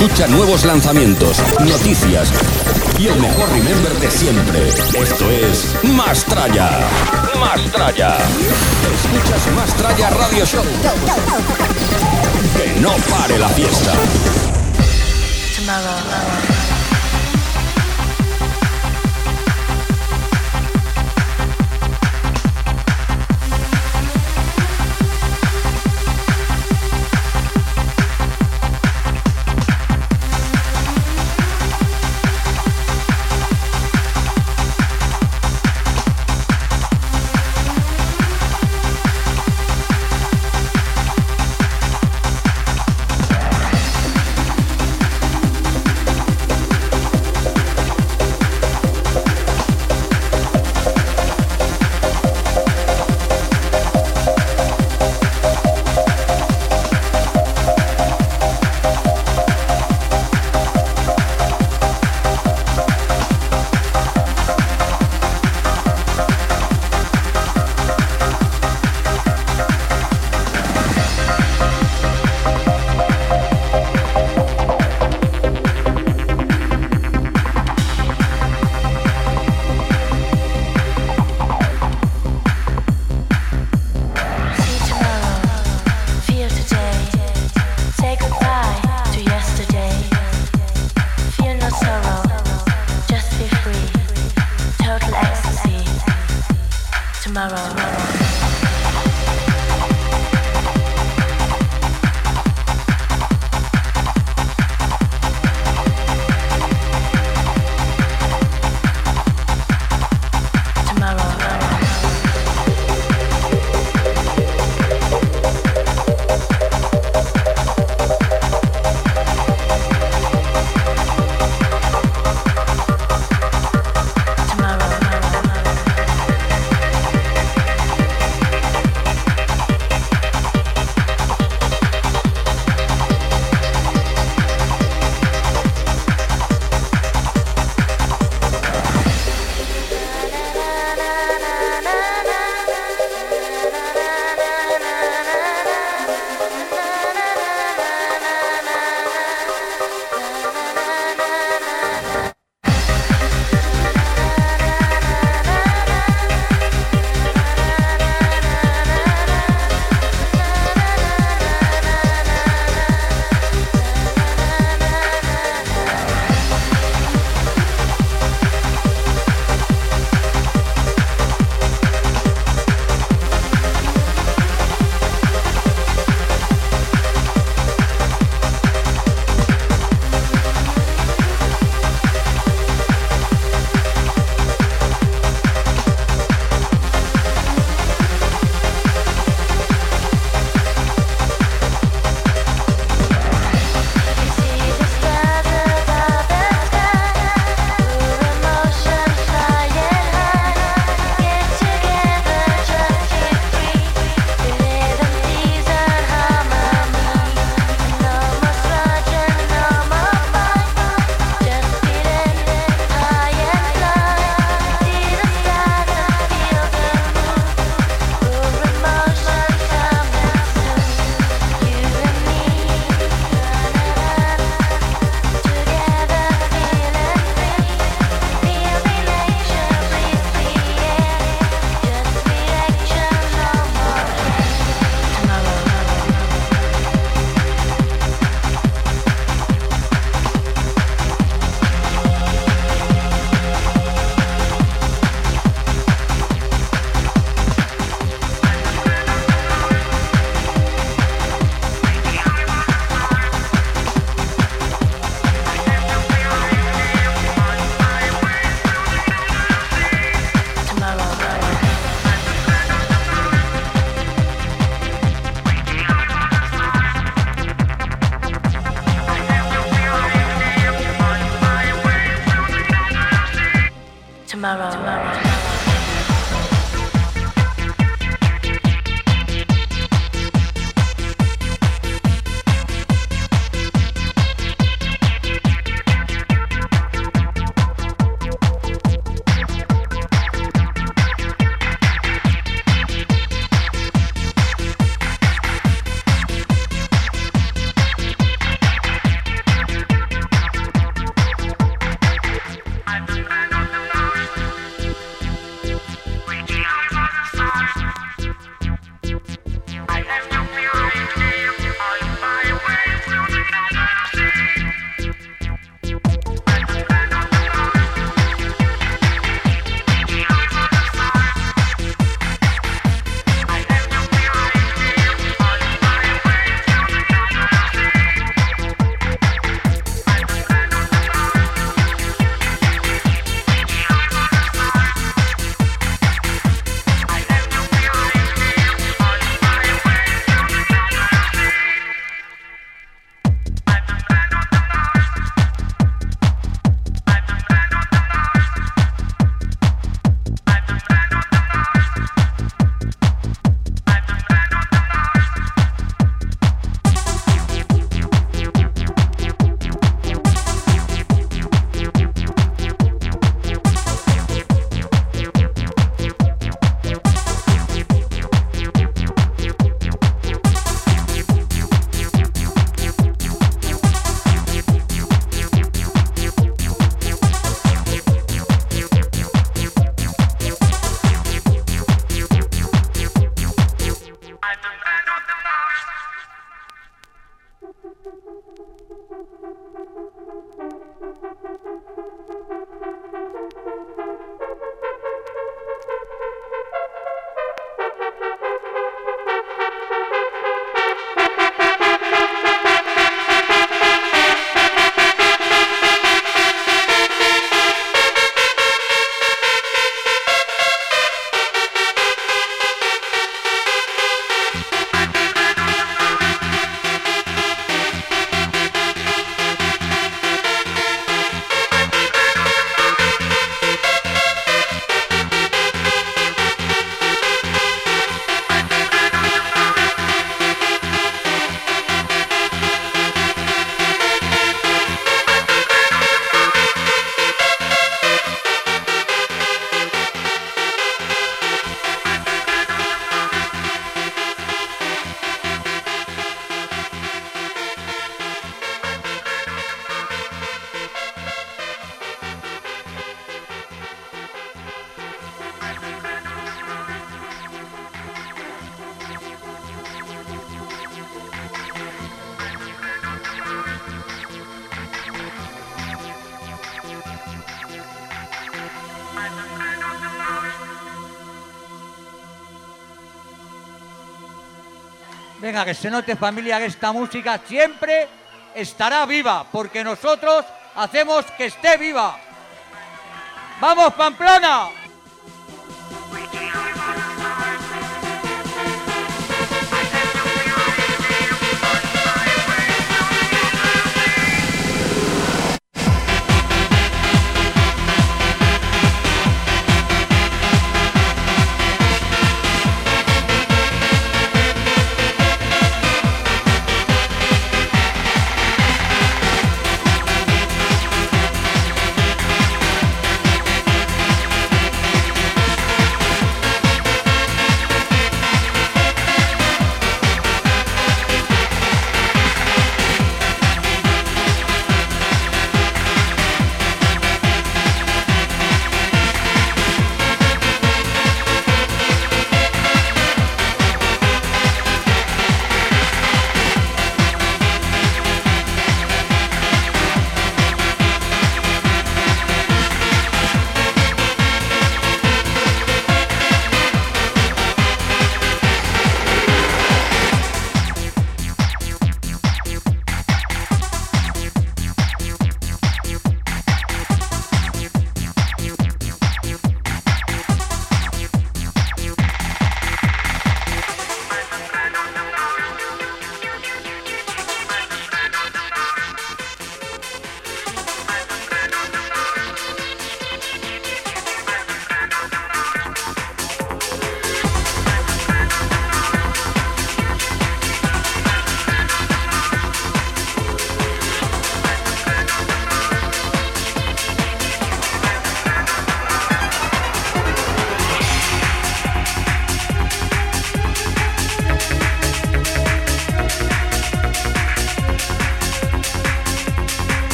Escucha nuevos lanzamientos, noticias y el mejor remember de siempre. Esto es Mastraya. Mastraya. Escuchas Mastraya Radio Show. Que no pare la fiesta. Que se note familia que esta música siempre estará viva, porque nosotros hacemos que esté viva. ¡Vamos, Pamplona!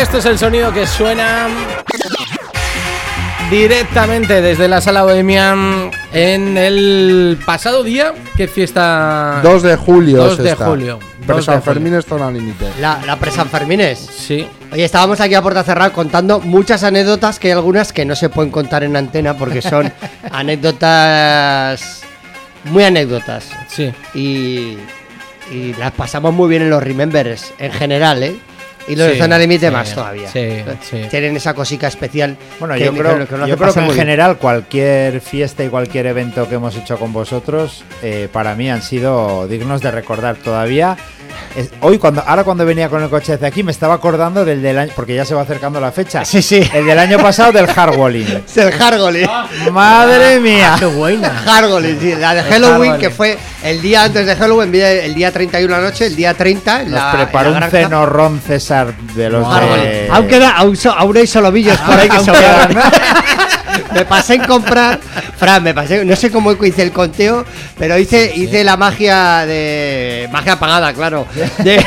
Este es el sonido que suena directamente desde la sala Bohemian en el pasado día. ¿Qué fiesta? 2 de julio. 2 es de esta. julio. Pero 2 de San. Fermín es zona límite. La, la pre-San Fermines. Sí. Oye, estábamos aquí a puerta cerrada contando muchas anécdotas que hay algunas que no se pueden contar en antena porque son anécdotas muy anécdotas. Sí. Y, y las pasamos muy bien en los Remembers en general, ¿eh? Y los Sí, de Zona Límite sí, más todavía. sí, sí. Tienen esa cosica especial. Bueno, que- yo creo, que yo creo que en general cualquier fiesta y cualquier evento que hemos hecho con vosotros, eh, para mí han sido dignos de recordar todavía. Es- hoy, cuando, ahora cuando venía con el coche hacia aquí, me estaba acordando del del año, porque ya se va acercando la fecha. Sí, sí. El del año pasado del hardwalling. Es el Hargoli. Madre mía. Qué buena. Hargoli, sí, la de El Halloween, Hargoli. que fue el día antes de Halloween, el día 31 de la noche, el día 30. en Nos la- preparó la un cenorrón César de los Hargoli. de... Aún, queda- aún, so- aún hay solovillos por ahí que sobraban. quedan. me pasé en comprar, Fran, me pasé, no sé cómo hice el conteo, pero hice, hice la magia de. magia apagada, claro. De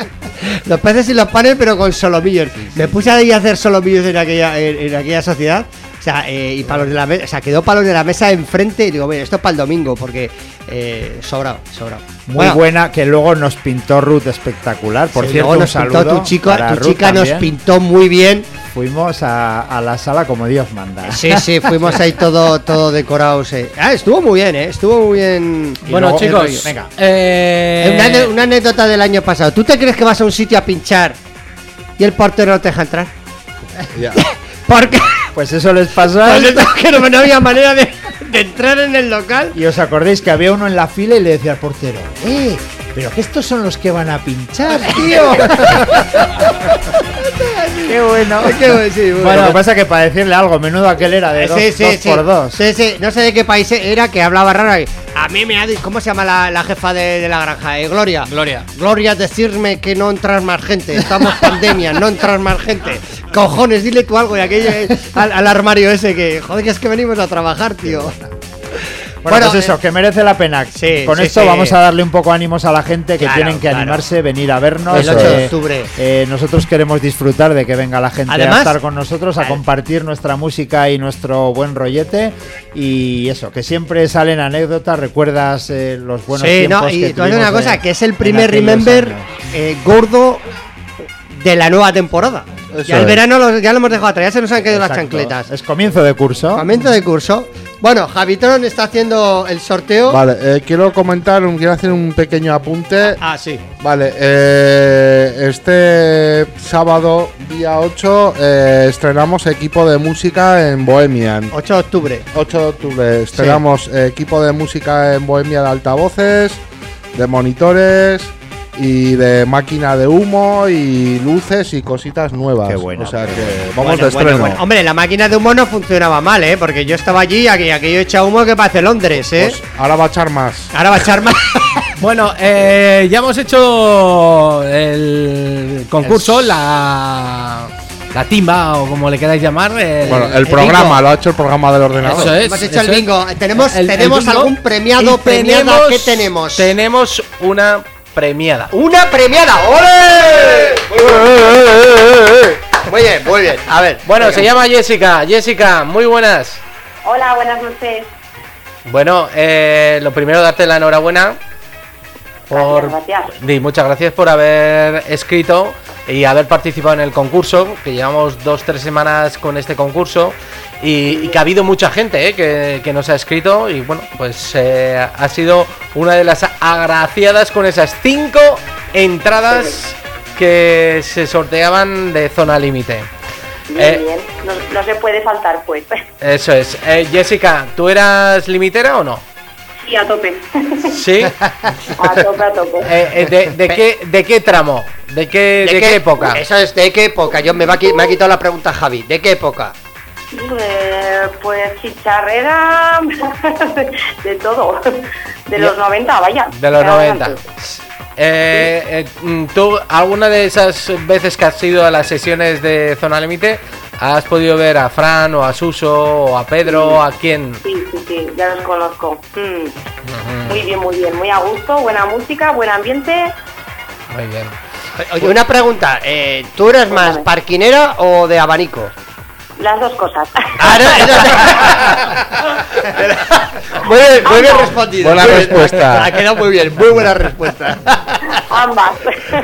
los peces y los panes, pero con solomillos. Me puse ahí a hacer solomillos en aquella, en, en aquella sociedad. O sea, eh, y palos de la mesa, o sea, quedó palos de la mesa enfrente y digo, bueno, esto es para el domingo, porque eh, sobrado, sobrado. Muy Bueno, buena, que luego nos pintó Ruth espectacular. Por sí, cierto, luego un nos pintó saludo tu chica, para tu Ruth chica nos también. pintó muy bien. Fuimos a, a la sala como Dios manda. Sí, sí, fuimos ahí todo, todo decorados. eh. Ah, estuvo muy bien, ¿eh? Estuvo muy bien. Y Bueno, luego- chicos, venga. eh, Una, anécdota del año pasado. ¿Tú te crees que vas a un sitio a pinchar y el portero no te deja entrar? Ya. Porque Pues eso les pasa. pues es que no, no había manera de, de entrar en el local. Y os acordáis que había uno en la fila y le decía al portero, ¡eh! Pero que estos son los que van a pinchar, tío. Qué bueno. Qué bueno, sí, Bueno, lo que pasa es que para decirle algo, menudo aquel era de dos, Sí, sí, dos sí. por dos. Sí, sí. No sé de qué país era que hablaba raro. A mí me ha dicho. ¿Cómo se llama la, la jefa de, de la granja? Eh, Gloria. Gloria. Gloria, decirme que no entrar más gente. Estamos pandemia, no entrar más gente. Cojones, dile tú algo y aquello al, al armario ese que. Joder, que es que venimos a trabajar, tío. Bueno, Bueno, pues eso, eh, que merece la pena. sí, Con sí, esto sí. vamos a darle un poco ánimos a la gente que Claro, tienen que claro. animarse, venir a vernos. El 8 de eh, octubre. eh, nosotros queremos disfrutar de que venga la gente Además- a estar con nosotros, a Vale. compartir nuestra música y nuestro buen rollete. Y eso, que siempre salen anécdotas, recuerdas eh, los buenos sí, tiempos no, que y haces una cosa, de- que es el en primer Remember eh, gordo de la nueva temporada. Eso ya el es. verano lo- ya lo hemos dejado atrás, ya se nos han caído las Exacto. chancletas. Es comienzo de curso. Comienzo de curso. Bueno, Javitron está haciendo el sorteo. Vale, eh, quiero comentar, un- quiero hacer un pequeño apunte. Ah, sí. Vale, eh, este sábado, día 8, eh, estrenamos equipo de música en Bohemian. 8 de octubre. 8 de octubre estrenamos equipo de música en Bohemia de altavoces, de monitores y de máquina de humo y luces y cositas nuevas. Qué bueno. O sea que vamos Bueno, de estreno. bueno. Hombre, la máquina de humo no funcionaba mal, ¿eh? Porque yo estaba allí y aquello, aquello echa humo que parece Londres, ¿eh? Pues ahora va a echar más. Ahora va a echar más. Bueno, eh, ya hemos hecho el concurso, la, la timba o como le queráis llamar. el- Bueno, el el programa, bingo. lo ha hecho el programa del ordenador. Eso es. Hemos hecho el es. bingo. Tenemos, El- el tenemos bingo. algún premiado, premiada. ¿Qué tenemos? Tenemos una premiada. ¡Una premiada! ¡Ole! Muy bien, muy bien. A ver. Bueno, se llama Jessica. Jessica, muy buenas. Hola, buenas noches. Bueno, eh, lo primero darte la enhorabuena por Gracias. Muchas gracias por haber escrito y haber participado en el concurso, que llevamos dos, tres semanas con este concurso y, y que ha habido mucha gente eh, que, que nos ha escrito y bueno, pues eh, ha sido una de las agraciadas con esas cinco entradas que se sorteaban de zona límite. Bien, Eh, bien. No, no se puede faltar, pues. Eso es. Eh, Jessica, ¿tú eras limitera o no? Sí, a tope. Sí. A tope, a tope. Eh, eh, de, de qué, ¿De qué tramo? ¿De qué, de qué época? Eso es, ¿de qué época? Yo me, va me ha quitado la pregunta Javi. ¿De qué época? Eh, pues chicharrera, de todo. De los 90, vaya. De los Ya 90. adelante. Eh, eh, mm, ¿Tú, alguna de esas veces que has ido a las sesiones de Zona Límite, has podido ver a Fran o a Suso o a Pedro, a quién? Sí, sí, sí, ya los conozco. Mm. Muy bien, muy bien. Muy a gusto, buena música, buen ambiente. Muy bien. Oye, una pregunta. eh, ¿Tú eres más parquinera o de abanico? Las dos cosas. Muy bien, muy bien respondido. Buena Muy bien, respuesta. Ha quedado muy bien, muy buena respuesta. ambas.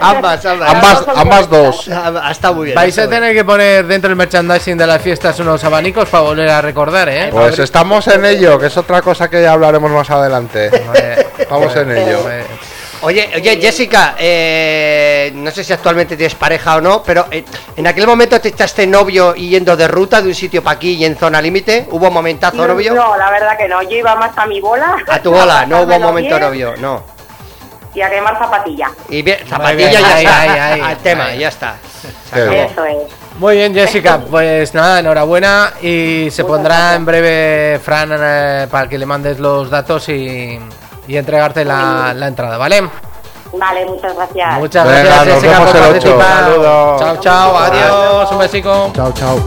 Ambas, ambas. Ambas, ambas dos. Ha estado muy bien. Vais está a tener que poner dentro del merchandising de las fiestas unos abanicos para volver a recordar, ¿eh? Pues estamos en ello, que es otra cosa que ya hablaremos más adelante. Estamos en ello. Oye, oye, Jessica, eh, no sé si actualmente tienes pareja o no, pero eh, en aquel momento te echaste novio y yendo de ruta de un sitio para aquí y en zona límite. ¿Hubo momentazo No, novio? no, la verdad que no. Yo iba más a mi bola. A tu bola, no hubo pasármelo momento bien novio, no. Y a quemar zapatilla. Y bien, zapatilla bien, ya ahí, está. ahí, ahí, al tema, ahí. ya está. Se acabó. Eso es. Muy bien, Jessica, pues nada, enhorabuena y se pondrá en breve Fran eh, para que le mandes los datos y, y entregarte la, la entrada, ¿vale? Vale, muchas gracias. Muchas Venga, gracias, nos Jessica, vemos por participar. Chao, chao, adiós, un besico. Chao, chao.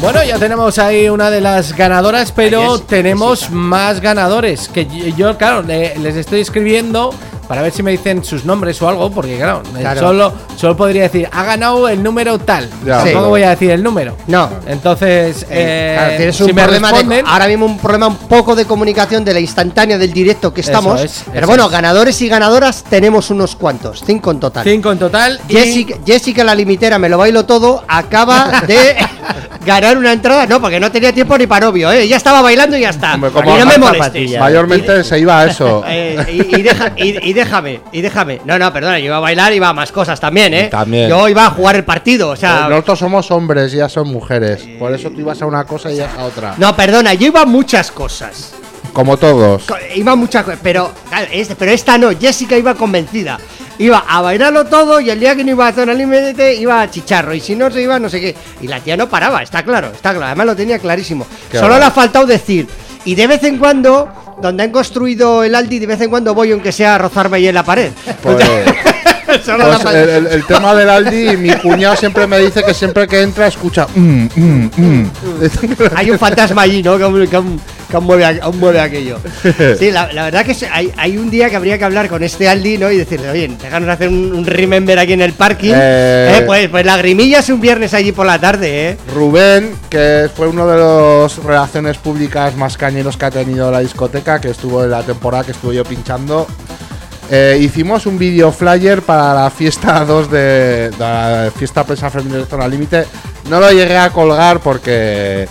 Bueno, ya tenemos ahí una de las ganadoras, pero tenemos más ganadores. Que yo, yo, claro, le- les estoy escribiendo para ver si me dicen sus nombres o algo, porque claro, eh, Claro. Solo, solo podría decir, ha ganado el número tal. Ya, pero- voy a decir el número. No. Entonces, eh, Claro, tienes si un me problema de- ahora mismo un problema un poco de comunicación de la instantánea del directo que Eso estamos. es, pero bueno, es. ganadores y ganadoras tenemos unos cuantos, cinco en total. cinco en total. y- Jessica, Jessica la limitera, me lo bailo todo, acaba de ganar una entrada, no, porque no tenía tiempo ni para novio, ¿eh? ya estaba bailando y ya está. Hombre, como y no me molestes. Mayormente se iba a eso. Eh, y, y deja- y- y déjame, y déjame. No, no, perdona, yo iba a bailar y iba a más cosas también, ¿eh? También. Yo iba a jugar el partido, o sea. Nosotros somos hombres y ya son mujeres. Por eso tú ibas a una cosa y ya a otra. No, perdona, yo iba a muchas cosas. Como todos. Iba a muchas cosas, pero, este- pero esta no, Jessica iba convencida. Iba a bailarlo todo y el día que no iba a zona límite iba a chicharro. Y si no se iba, no sé qué. Y la tía no paraba, está claro, está claro. Además lo tenía clarísimo. Qué Solo le ha faltado decir. Y de vez en cuando, donde han construido el Aldi, de vez en cuando voy, aunque sea a rozarme ahí en la pared. Pues, pues el, el- el tema del Aldi, mi cuñado siempre me dice que siempre que entra escucha. "Mm, mm, mm". Hay un fantasma allí, ¿no? Que, que que aún mueve, a- aún mueve aquello. Sí, la, la verdad que hay, hay un día que habría que hablar con este Aldi, ¿no? Y decirle, oye, déjanos hacer un, un remember aquí en el parking. Eh. Eh, pues, pues lagrimillas un viernes allí por la tarde, ¿eh? Rubén, que fue uno de los relaciones públicas más cañeros que ha tenido la discoteca, que estuvo en la temporada que estuve yo pinchando. eh, hicimos un video flyer para la fiesta 2 de, de la fiesta prensa femenina de zona límite. No lo llegué a colgar porque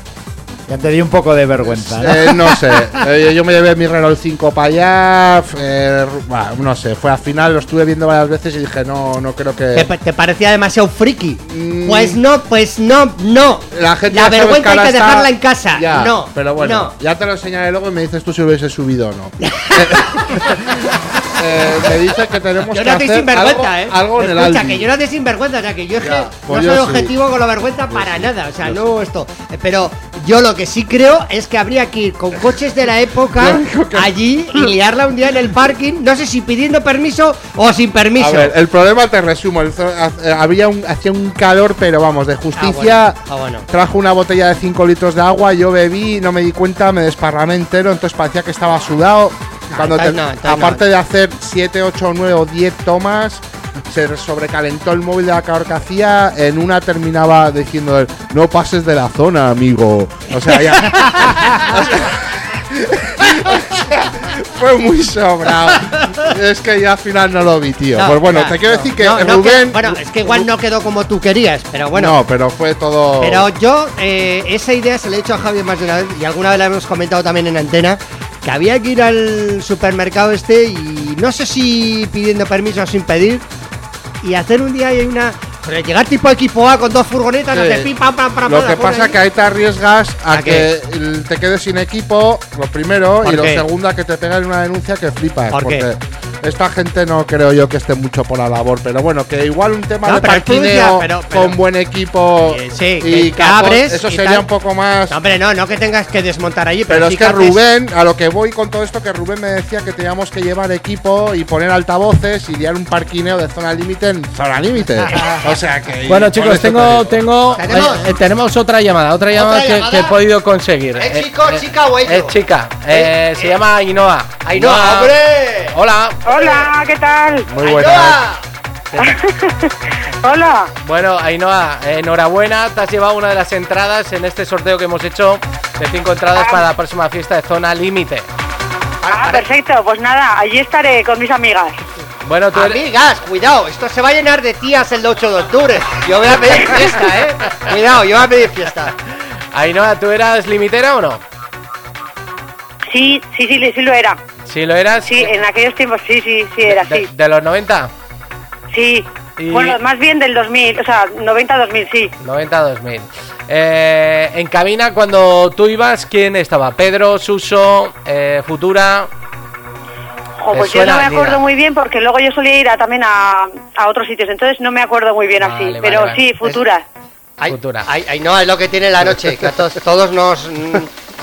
Ya te di un poco de vergüenza. ¿no? eh, no sé. eh, yo me llevé mi Renault 5 para allá. eh, no sé. Fue al final, lo estuve viendo varias veces y dije, no, no creo ¿Te, que. te parecía demasiado friki? Mm. Pues no, pues no, no. La, gente La vergüenza hay que está- dejarla en casa. Ya, no, pero bueno, no. ya te lo enseñaré luego y me dices tú si lo hubiese subido o no. Eh, me dice que tenemos Yo que no hacer sinvergüenza, algo, ¿eh? algo en el Escucha, Aldi. que yo no te sinvergüenza, o sea, que yo es que Ya, pues no yo soy sí. objetivo con la vergüenza para nada, o sea, no esto. Eh, Pero yo lo que sí creo es que habría que ir con coches de la época allí y liarla un día en el parking, no sé si pidiendo permiso o sin permiso. A ver, el problema te resumo. el zo- ha- había un, hacía un calor, pero vamos, de justicia. Ah, bueno, ah, bueno. Trajo una botella de 5 litros de agua, yo bebí, no me di cuenta, me desparramé entero, entonces parecía que estaba sudado. Cuando te- no, aparte no. de hacer 7, 8, 9 o 10 tomas, se sobrecalentó el móvil de la calor que hacía. En una terminaba diciendo: No pases de la zona, amigo. O sea, ya. fue muy sobrado. es que ya al final no lo vi, tío. No, pues bueno, te quiero no, decir que no, Rubén. quedó- bueno, es que igual no quedó como tú querías, pero bueno. No, pero fue todo. Pero yo, eh, esa idea se la he hecho a Javier más de una vez y alguna vez la hemos comentado también en antena. Que había que ir al supermercado este y no sé si pidiendo permiso o sin pedir y hacer un día ahí una. Pero llegar tipo equipo A con dos furgonetas, no Sí. sé, pim, pam, pam, pam, Lo que pasa ahí. que ahí te arriesgas a, ¿A que qué? te quedes sin equipo, lo primero, ¿Por y lo segundo a que te peguen una denuncia que flipas. ¿Por qué? Esta gente no creo yo que esté mucho por la labor, pero bueno, que igual un tema No, de parquineo pero- pero- con buen equipo Eh, sí, y que capot, abres eso y sería tal. un poco más. No, hombre, no, no que tengas que desmontar allí, pero, Pero sí es que Rubén, a lo que voy con todo esto, que Rubén me decía que teníamos que llevar equipo y poner altavoces y liar un parquineo de zona límite en zona límite. o sea que. Bueno, chicos, te tengo, tengo, ¿Tenemos? eh, eh, tenemos otra llamada, otra llamada, que, llamada? que he podido conseguir. ¿Es Eh, chico, eh, chica o ello? Es chica, eh, se llama Ainhoa. ¡Ainhoa, hombre! Hola. Hola, ¿qué tal? Muy buena. Hola. Bueno, Ainhoa, enhorabuena, te has llevado una de las entradas en este sorteo que hemos hecho de cinco entradas para la próxima fiesta de Zona Límite. Ah, perfecto. Pues nada, allí estaré con mis amigas. Bueno, tú eres- Amigas, cuidado, esto se va a llenar de tías el 8 de octubre. Yo voy a pedir fiesta, ¿eh? Cuidado, yo voy a pedir fiesta. Ainhoa, ¿tú eras limitera o no? Sí, sí, sí, sí lo era. Si lo eras. Sí, en aquellos tiempos sí, sí, sí era, de, sí. de los 90, Sí. Y- Bueno, más bien del 2000, o sea, 90-2000, sí. 90-2000. Eh, en cabina, cuando tú ibas, ¿quién estaba? Pedro, Suso, eh, Futura. Jo, ¿Te pues yo no me acuerdo Nina? muy bien porque luego yo solía ir a, también a, a otros sitios, entonces no me acuerdo muy bien así. Vale, pero vale, sí, futuras. Ay, Futura. ay, ay, no, es lo que tiene la noche, que a todos, todos nos...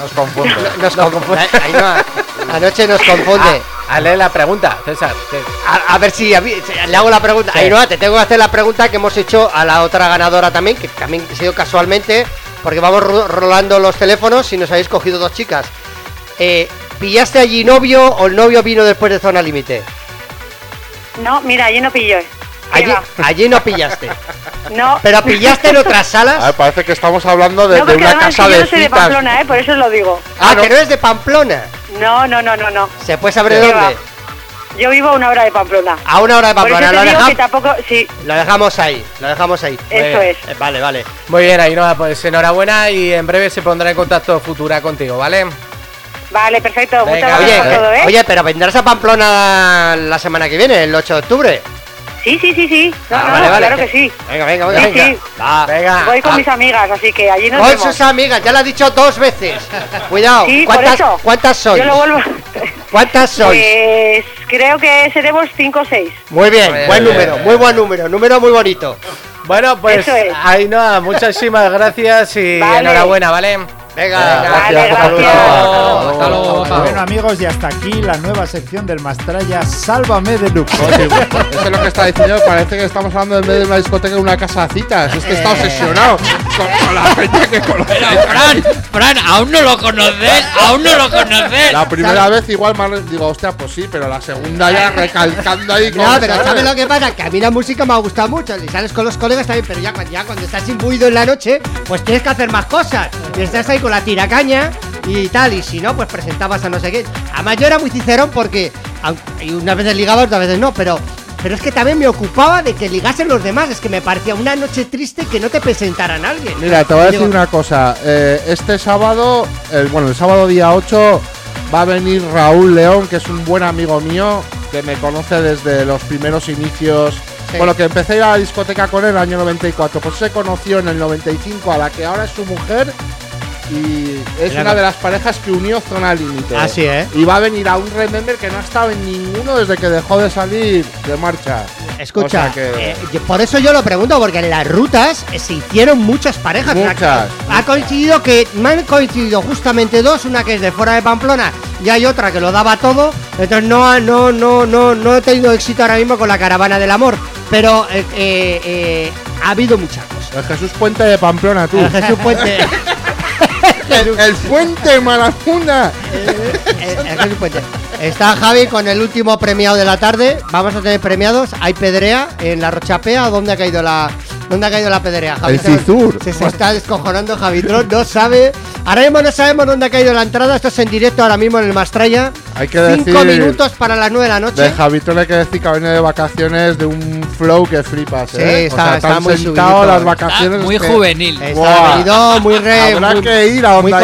Nos confunde. Nos confunde. Ay, no, la noche nos confunde. Ah, hazle la pregunta, César. A, a ver si a mí- si- le hago la pregunta. Sí. Ainhoa, te tengo que hacer la pregunta que hemos hecho a la otra ganadora también, que también ha sido casualmente, porque vamos ro- rolando los teléfonos y nos habéis cogido dos chicas. Eh, ¿Pillaste allí novio o el novio vino después de zona límite? No, mira, allí no pillo. ¿Qué Allí, allí no pillaste. No. ¿Pero pillaste en otras A ver, salas? parece que estamos hablando de, no, de porque una casa yo de no soy de citas. Pamplona, ¿eh? Por eso lo digo. Ah, que no es de Pamplona. No, no, no, no, no. ¿Se puede saber de ¿Qué dónde? Yo vivo a una hora de Pamplona. A una hora de Por eso Pamplona. te Lo, digo dejam- que tampoco... Sí, lo dejamos ahí, lo dejamos ahí. eso es. Eh, vale, vale. Muy bien, Ainhoa, pues enhorabuena y en breve se pondrá en contacto Futura contigo, ¿vale? Vale, perfecto. Venga, Muchas Oye, gracias por todo, ¿eh? oye, pero vendrás a Pamplona la semana que viene, el 8 de octubre. Sí, sí, sí, sí. No, Ah, no, vale, vale. claro que sí. Venga, venga, venga. Sí, venga. sí. Va. Venga. Voy con Ah. mis amigas, así que allí nos Con vemos. sus amigas, ya lo ha dicho dos veces. Cuidado, Sí, por ¿cuántas, eso. ¿cuántas sois? Yo lo vuelvo... ¿Cuántas sois? Pues creo que seremos 5 o 6. Muy bien, Muy buen bien. número, muy buen número, número muy bonito. Bueno, pues es. Ainhoa, muchísimas gracias y Vale. enhorabuena, ¿vale? Venga, Gracias, gracias. Hasta Hasta luego. Bueno amigos, y hasta aquí la nueva sección del Mastraya Sálvame de Luke. Eso es lo que está diciendo. Parece que estamos hablando en vez de una discoteca de una casa de citas. Es que está obsesionado con, con la gente que conoce. Pero, Fran, Fran, aún no lo conoces, aún no lo conoces. La primera vez igual más digo, hostia, pues sí, pero la segunda ya recalcando ahí con No, pero ¿sabes lo que pasa? Que a mí la música me ha gustado mucho. Y sales con los colegas también, pero ya, cuando- ya cuando estás imbuido en la noche, pues tienes que hacer más cosas. Y estás ahí con la tiracaña y tal. Y si no, pues presentabas a no sé qué. Además, yo era muy cicerón porque. Y unas veces ligaba, otras veces no, pero. Pero es que también me ocupaba de que ligasen los demás. Es que me parecía una noche triste que no te presentaran a alguien. Mira, te voy a decir digo, una cosa. eh, este sábado, el, bueno, el sábado día 8 va a venir Raúl León, que es un buen amigo mío, que me conoce desde los primeros inicios. Sí. Bueno, que empecé a ir a la discoteca con él en el año 94. Pues se conoció en el 95 a la que ahora es su mujer. Y es una de las parejas que unió Zona Límite. Así, ¿eh? Y va a venir a un Remember que no ha estado en ninguno desde que dejó de salir de marcha. Escucha, O sea que- eh, por eso yo lo pregunto, porque en las rutas se hicieron muchas parejas. Muchas. Ha coincidido que me han coincidido justamente dos, una que es de fuera de Pamplona y hay otra que lo daba todo. Entonces no, ha- no, no, no, no he tenido éxito ahora mismo con la caravana del amor. Pero eh, ha habido muchas cosas. El Jesús Puente de Pamplona, tú. El Jesús Puente. el, el Puente el- el Jesús Puente. Está Javi con el último premiado de la tarde. Vamos a tener premiados. Hay pedrea en la Rochapea. ¿Dónde ha caído la, dónde ha caído la pedrea? En se- Cizur. Se, se está descojonando Javitron. No sabe. Ahora mismo no sabemos dónde ha caído la entrada. Esto es en directo ahora mismo en el Mastraya. Hay que Cinco decir- minutos para las nueve de la noche. De Javitón hay que decir que ha venido de vacaciones de un flow que flipas, Sí, ¿eh? está- o sea, está muy sentado las Está vacaciones. muy que- juvenil. Está Buah. venido muy re. Habrá muy, que ir a donde muy ha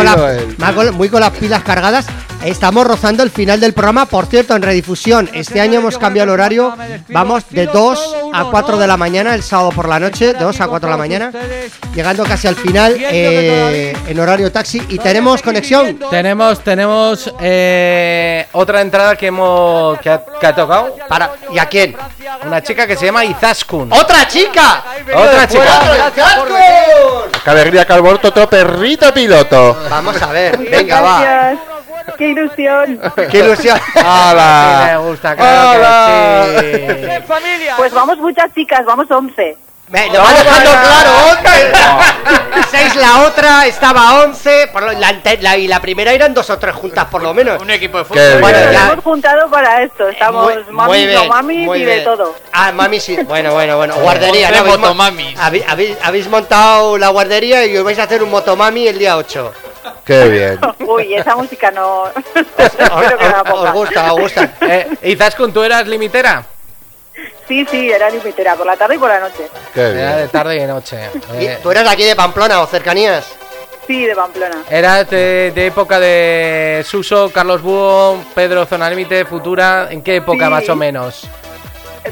con, la- muy con las pilas cargadas. Estamos rozando el final del programa. Por cierto, en redifusión, este año hemos cambiado el horario. Vamos de 2 a 4 de la mañana, el sábado por la noche, de 2 a 4 de la mañana. Llegando casi al final eh, en horario taxi. Y tenemos conexión. Tenemos, tenemos eh, otra entrada que hemos que ha, que ha tocado. Para, ¿Y a quién? Una chica que se llama Izaskun. ¡Otra chica! Otra chica. Qué alegría que otro perrito piloto. Vamos a ver, venga, va. ¡Qué ilusión! ¡Qué ilusión! Sí, me ¡Hala! gusta, claro Hola. que sí. familia! Pues vamos muchas chicas, vamos 11. Me, lo va dejando claro, otra. Seis la otra estaba a 11 por lo- la, la- y la primera eran dos o tres juntas por lo menos. Un equipo de fútbol. Bueno, Nos ya- hemos juntado para esto. Estamos Muy- muy mamis, bien, no mamis muy y de todo. Ah, mami sí. Bueno, bueno, bueno. Guardería, ¿no? Habéis motomamis. habéis, habéis- habéis montado la guardería y os vais a hacer un motomami el día 8. Qué bien. Uy, esa música no. ¿Os, os- gusta, os gusta? Eh, Izaskun, ¿tú eras limitera? Sí, sí, era limitera, por la tarde y por la noche. Qué Era de bien. tarde y de noche. ¿Y Eh, ¿Tú eres de aquí de Pamplona o cercanías? Sí, de Pamplona. ¿Eras de, de época de Suso, Carlos Búho, Pedro Zona Límite, Futura? ¿En qué época Sí. más o menos?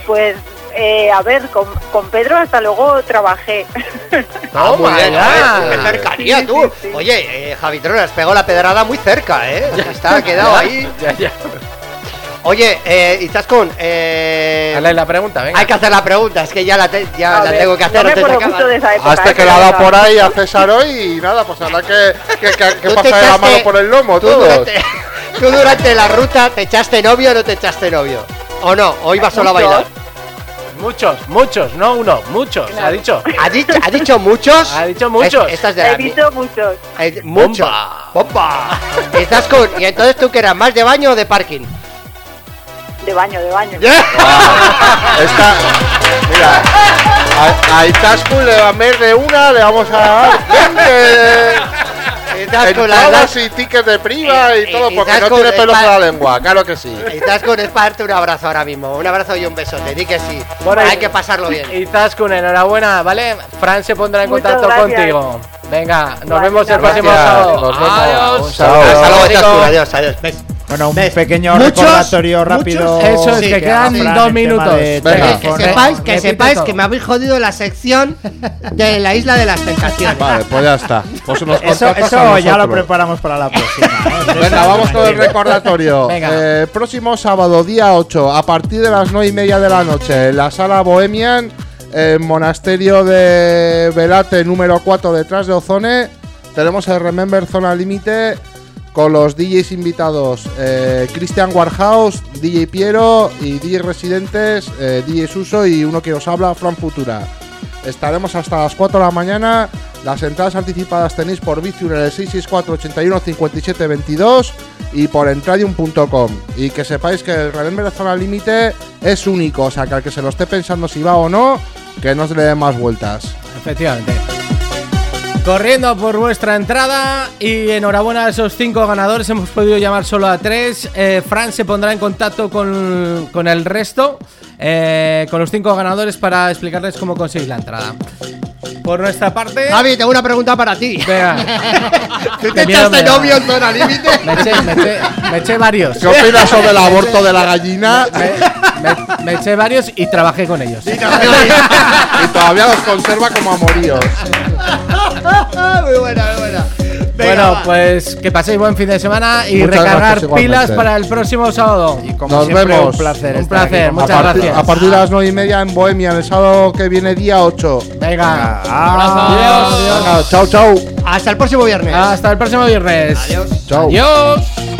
Pues, eh, a ver, con, con Pedro hasta luego trabajé. Ah, muy bien, ya. joder, qué cercanía Sí, tú. sí, sí. Oye, eh, Javitron, has pegado la pedrada muy cerca, ¿eh? Está ha quedado ahí. Ya, ya. Oye, eh, Izaskun, eh, Dale la pregunta, venga. hay que hacer la pregunta, es que ya la, te- ya A la ver, tengo que hacer. No me antes de acuerdo acabar. justo de esa época. Hasta eh, que la ha dado venga. por ahí a César hoy y nada, pues habrá que, que, que, que pasar la mano por el lomo tú todos. durante, tú durante la ruta te echaste novio o no te echaste novio. ¿O no? ¿O ibas solo a bailar? Muchos, muchos, no uno, muchos, ha dicho. ¿Ha dicho, ha dicho muchos? Ha dicho muchos. Es- esta es de He muchos. Eh, muchos. ¡Bomba! Izaskun, y entonces tú que eras más de baño o de parking. De baño, de baño. Esta, mira, a, a Izaskun le va a ver de una, le vamos a dar 20 Izaskun, la verdad. entradas y tickets de priva Eh, y todo, eh, porque no tiene es pelos en pa- la lengua, claro que sí. Izaskun es para darte un abrazo ahora mismo. Un abrazo y un besote. Di que sí. Bueno, Hay y- que pasarlo bien. Izaskun, enhorabeena, ¿vale? Fran se pondrá en Muchas contacto gracias. contigo. Venga, nos Vale, vemos el gracias. próximo sábado. Nos vemos. Adiós. Un saludo. Hasta luego. Adiós, adiós. Bueno, un ¿Ves? pequeño Muchos, recordatorio rápido. muchos. Eso es, Sí, que que quedan Fran, dos el minutos. de Venga. Que sepáis, que sepáis que me habéis jodido la sección de la isla de las tentaciones. Vale, pues ya está. Pues unos Eso, eso ya lo preparamos para la próxima. ¿eh? Venga, vamos con el recordatorio. Venga. Eh, próximo sábado, día 8, a partir de las 9 y media de la noche, en la sala Bohemian, en Monasterio de Velate, número 4, detrás de Ozone, tenemos el Remember Zona Límite con los DJs invitados eh, Christian Warhouse, DJ Piero y DJ Residentes, eh, DJ Suso y uno que os habla, Fran Futura. Estaremos hasta las 4 de la mañana. Las entradas anticipadas tenéis por Viciur en el 664 81 57 22 y por entradium.com. Y que sepáis que el Remember de Zona Límite es único, o sea que al que se lo esté pensando si va o no, que no se le den más vueltas. Efectivamente. Corriendo por vuestra entrada y enhorabuena a esos cinco ganadores. Hemos podido llamar solo a tres. Eh, Fran se pondrá en contacto con, con el resto, eh, con los cinco ganadores para explicarles cómo conseguir la entrada. Por nuestra parte, Javi, tengo una pregunta para ti. venga, ¿Tú te echaste novio en zona límite? me eché, me eché- me eché varios. ¿Qué opinas sobre el aborto de la gallina? Me, me- me eché varios y trabajé con ellos. y todavía los conserva como amoríos. muy buena, muy buena. Venga, Bueno, va. pues que paséis buen fin de semana y Muchas recargar pilas para el próximo sábado. Y como Nos siempre, vemos. un placer. Un placer, muchas a, gracias. a partir de las 9 y media en Bohemia, el sábado que viene, día 8. Venga, Adiós. Chao, chao. Hasta el próximo viernes. hasta el próximo viernes. Adiós. Chao. Adiós.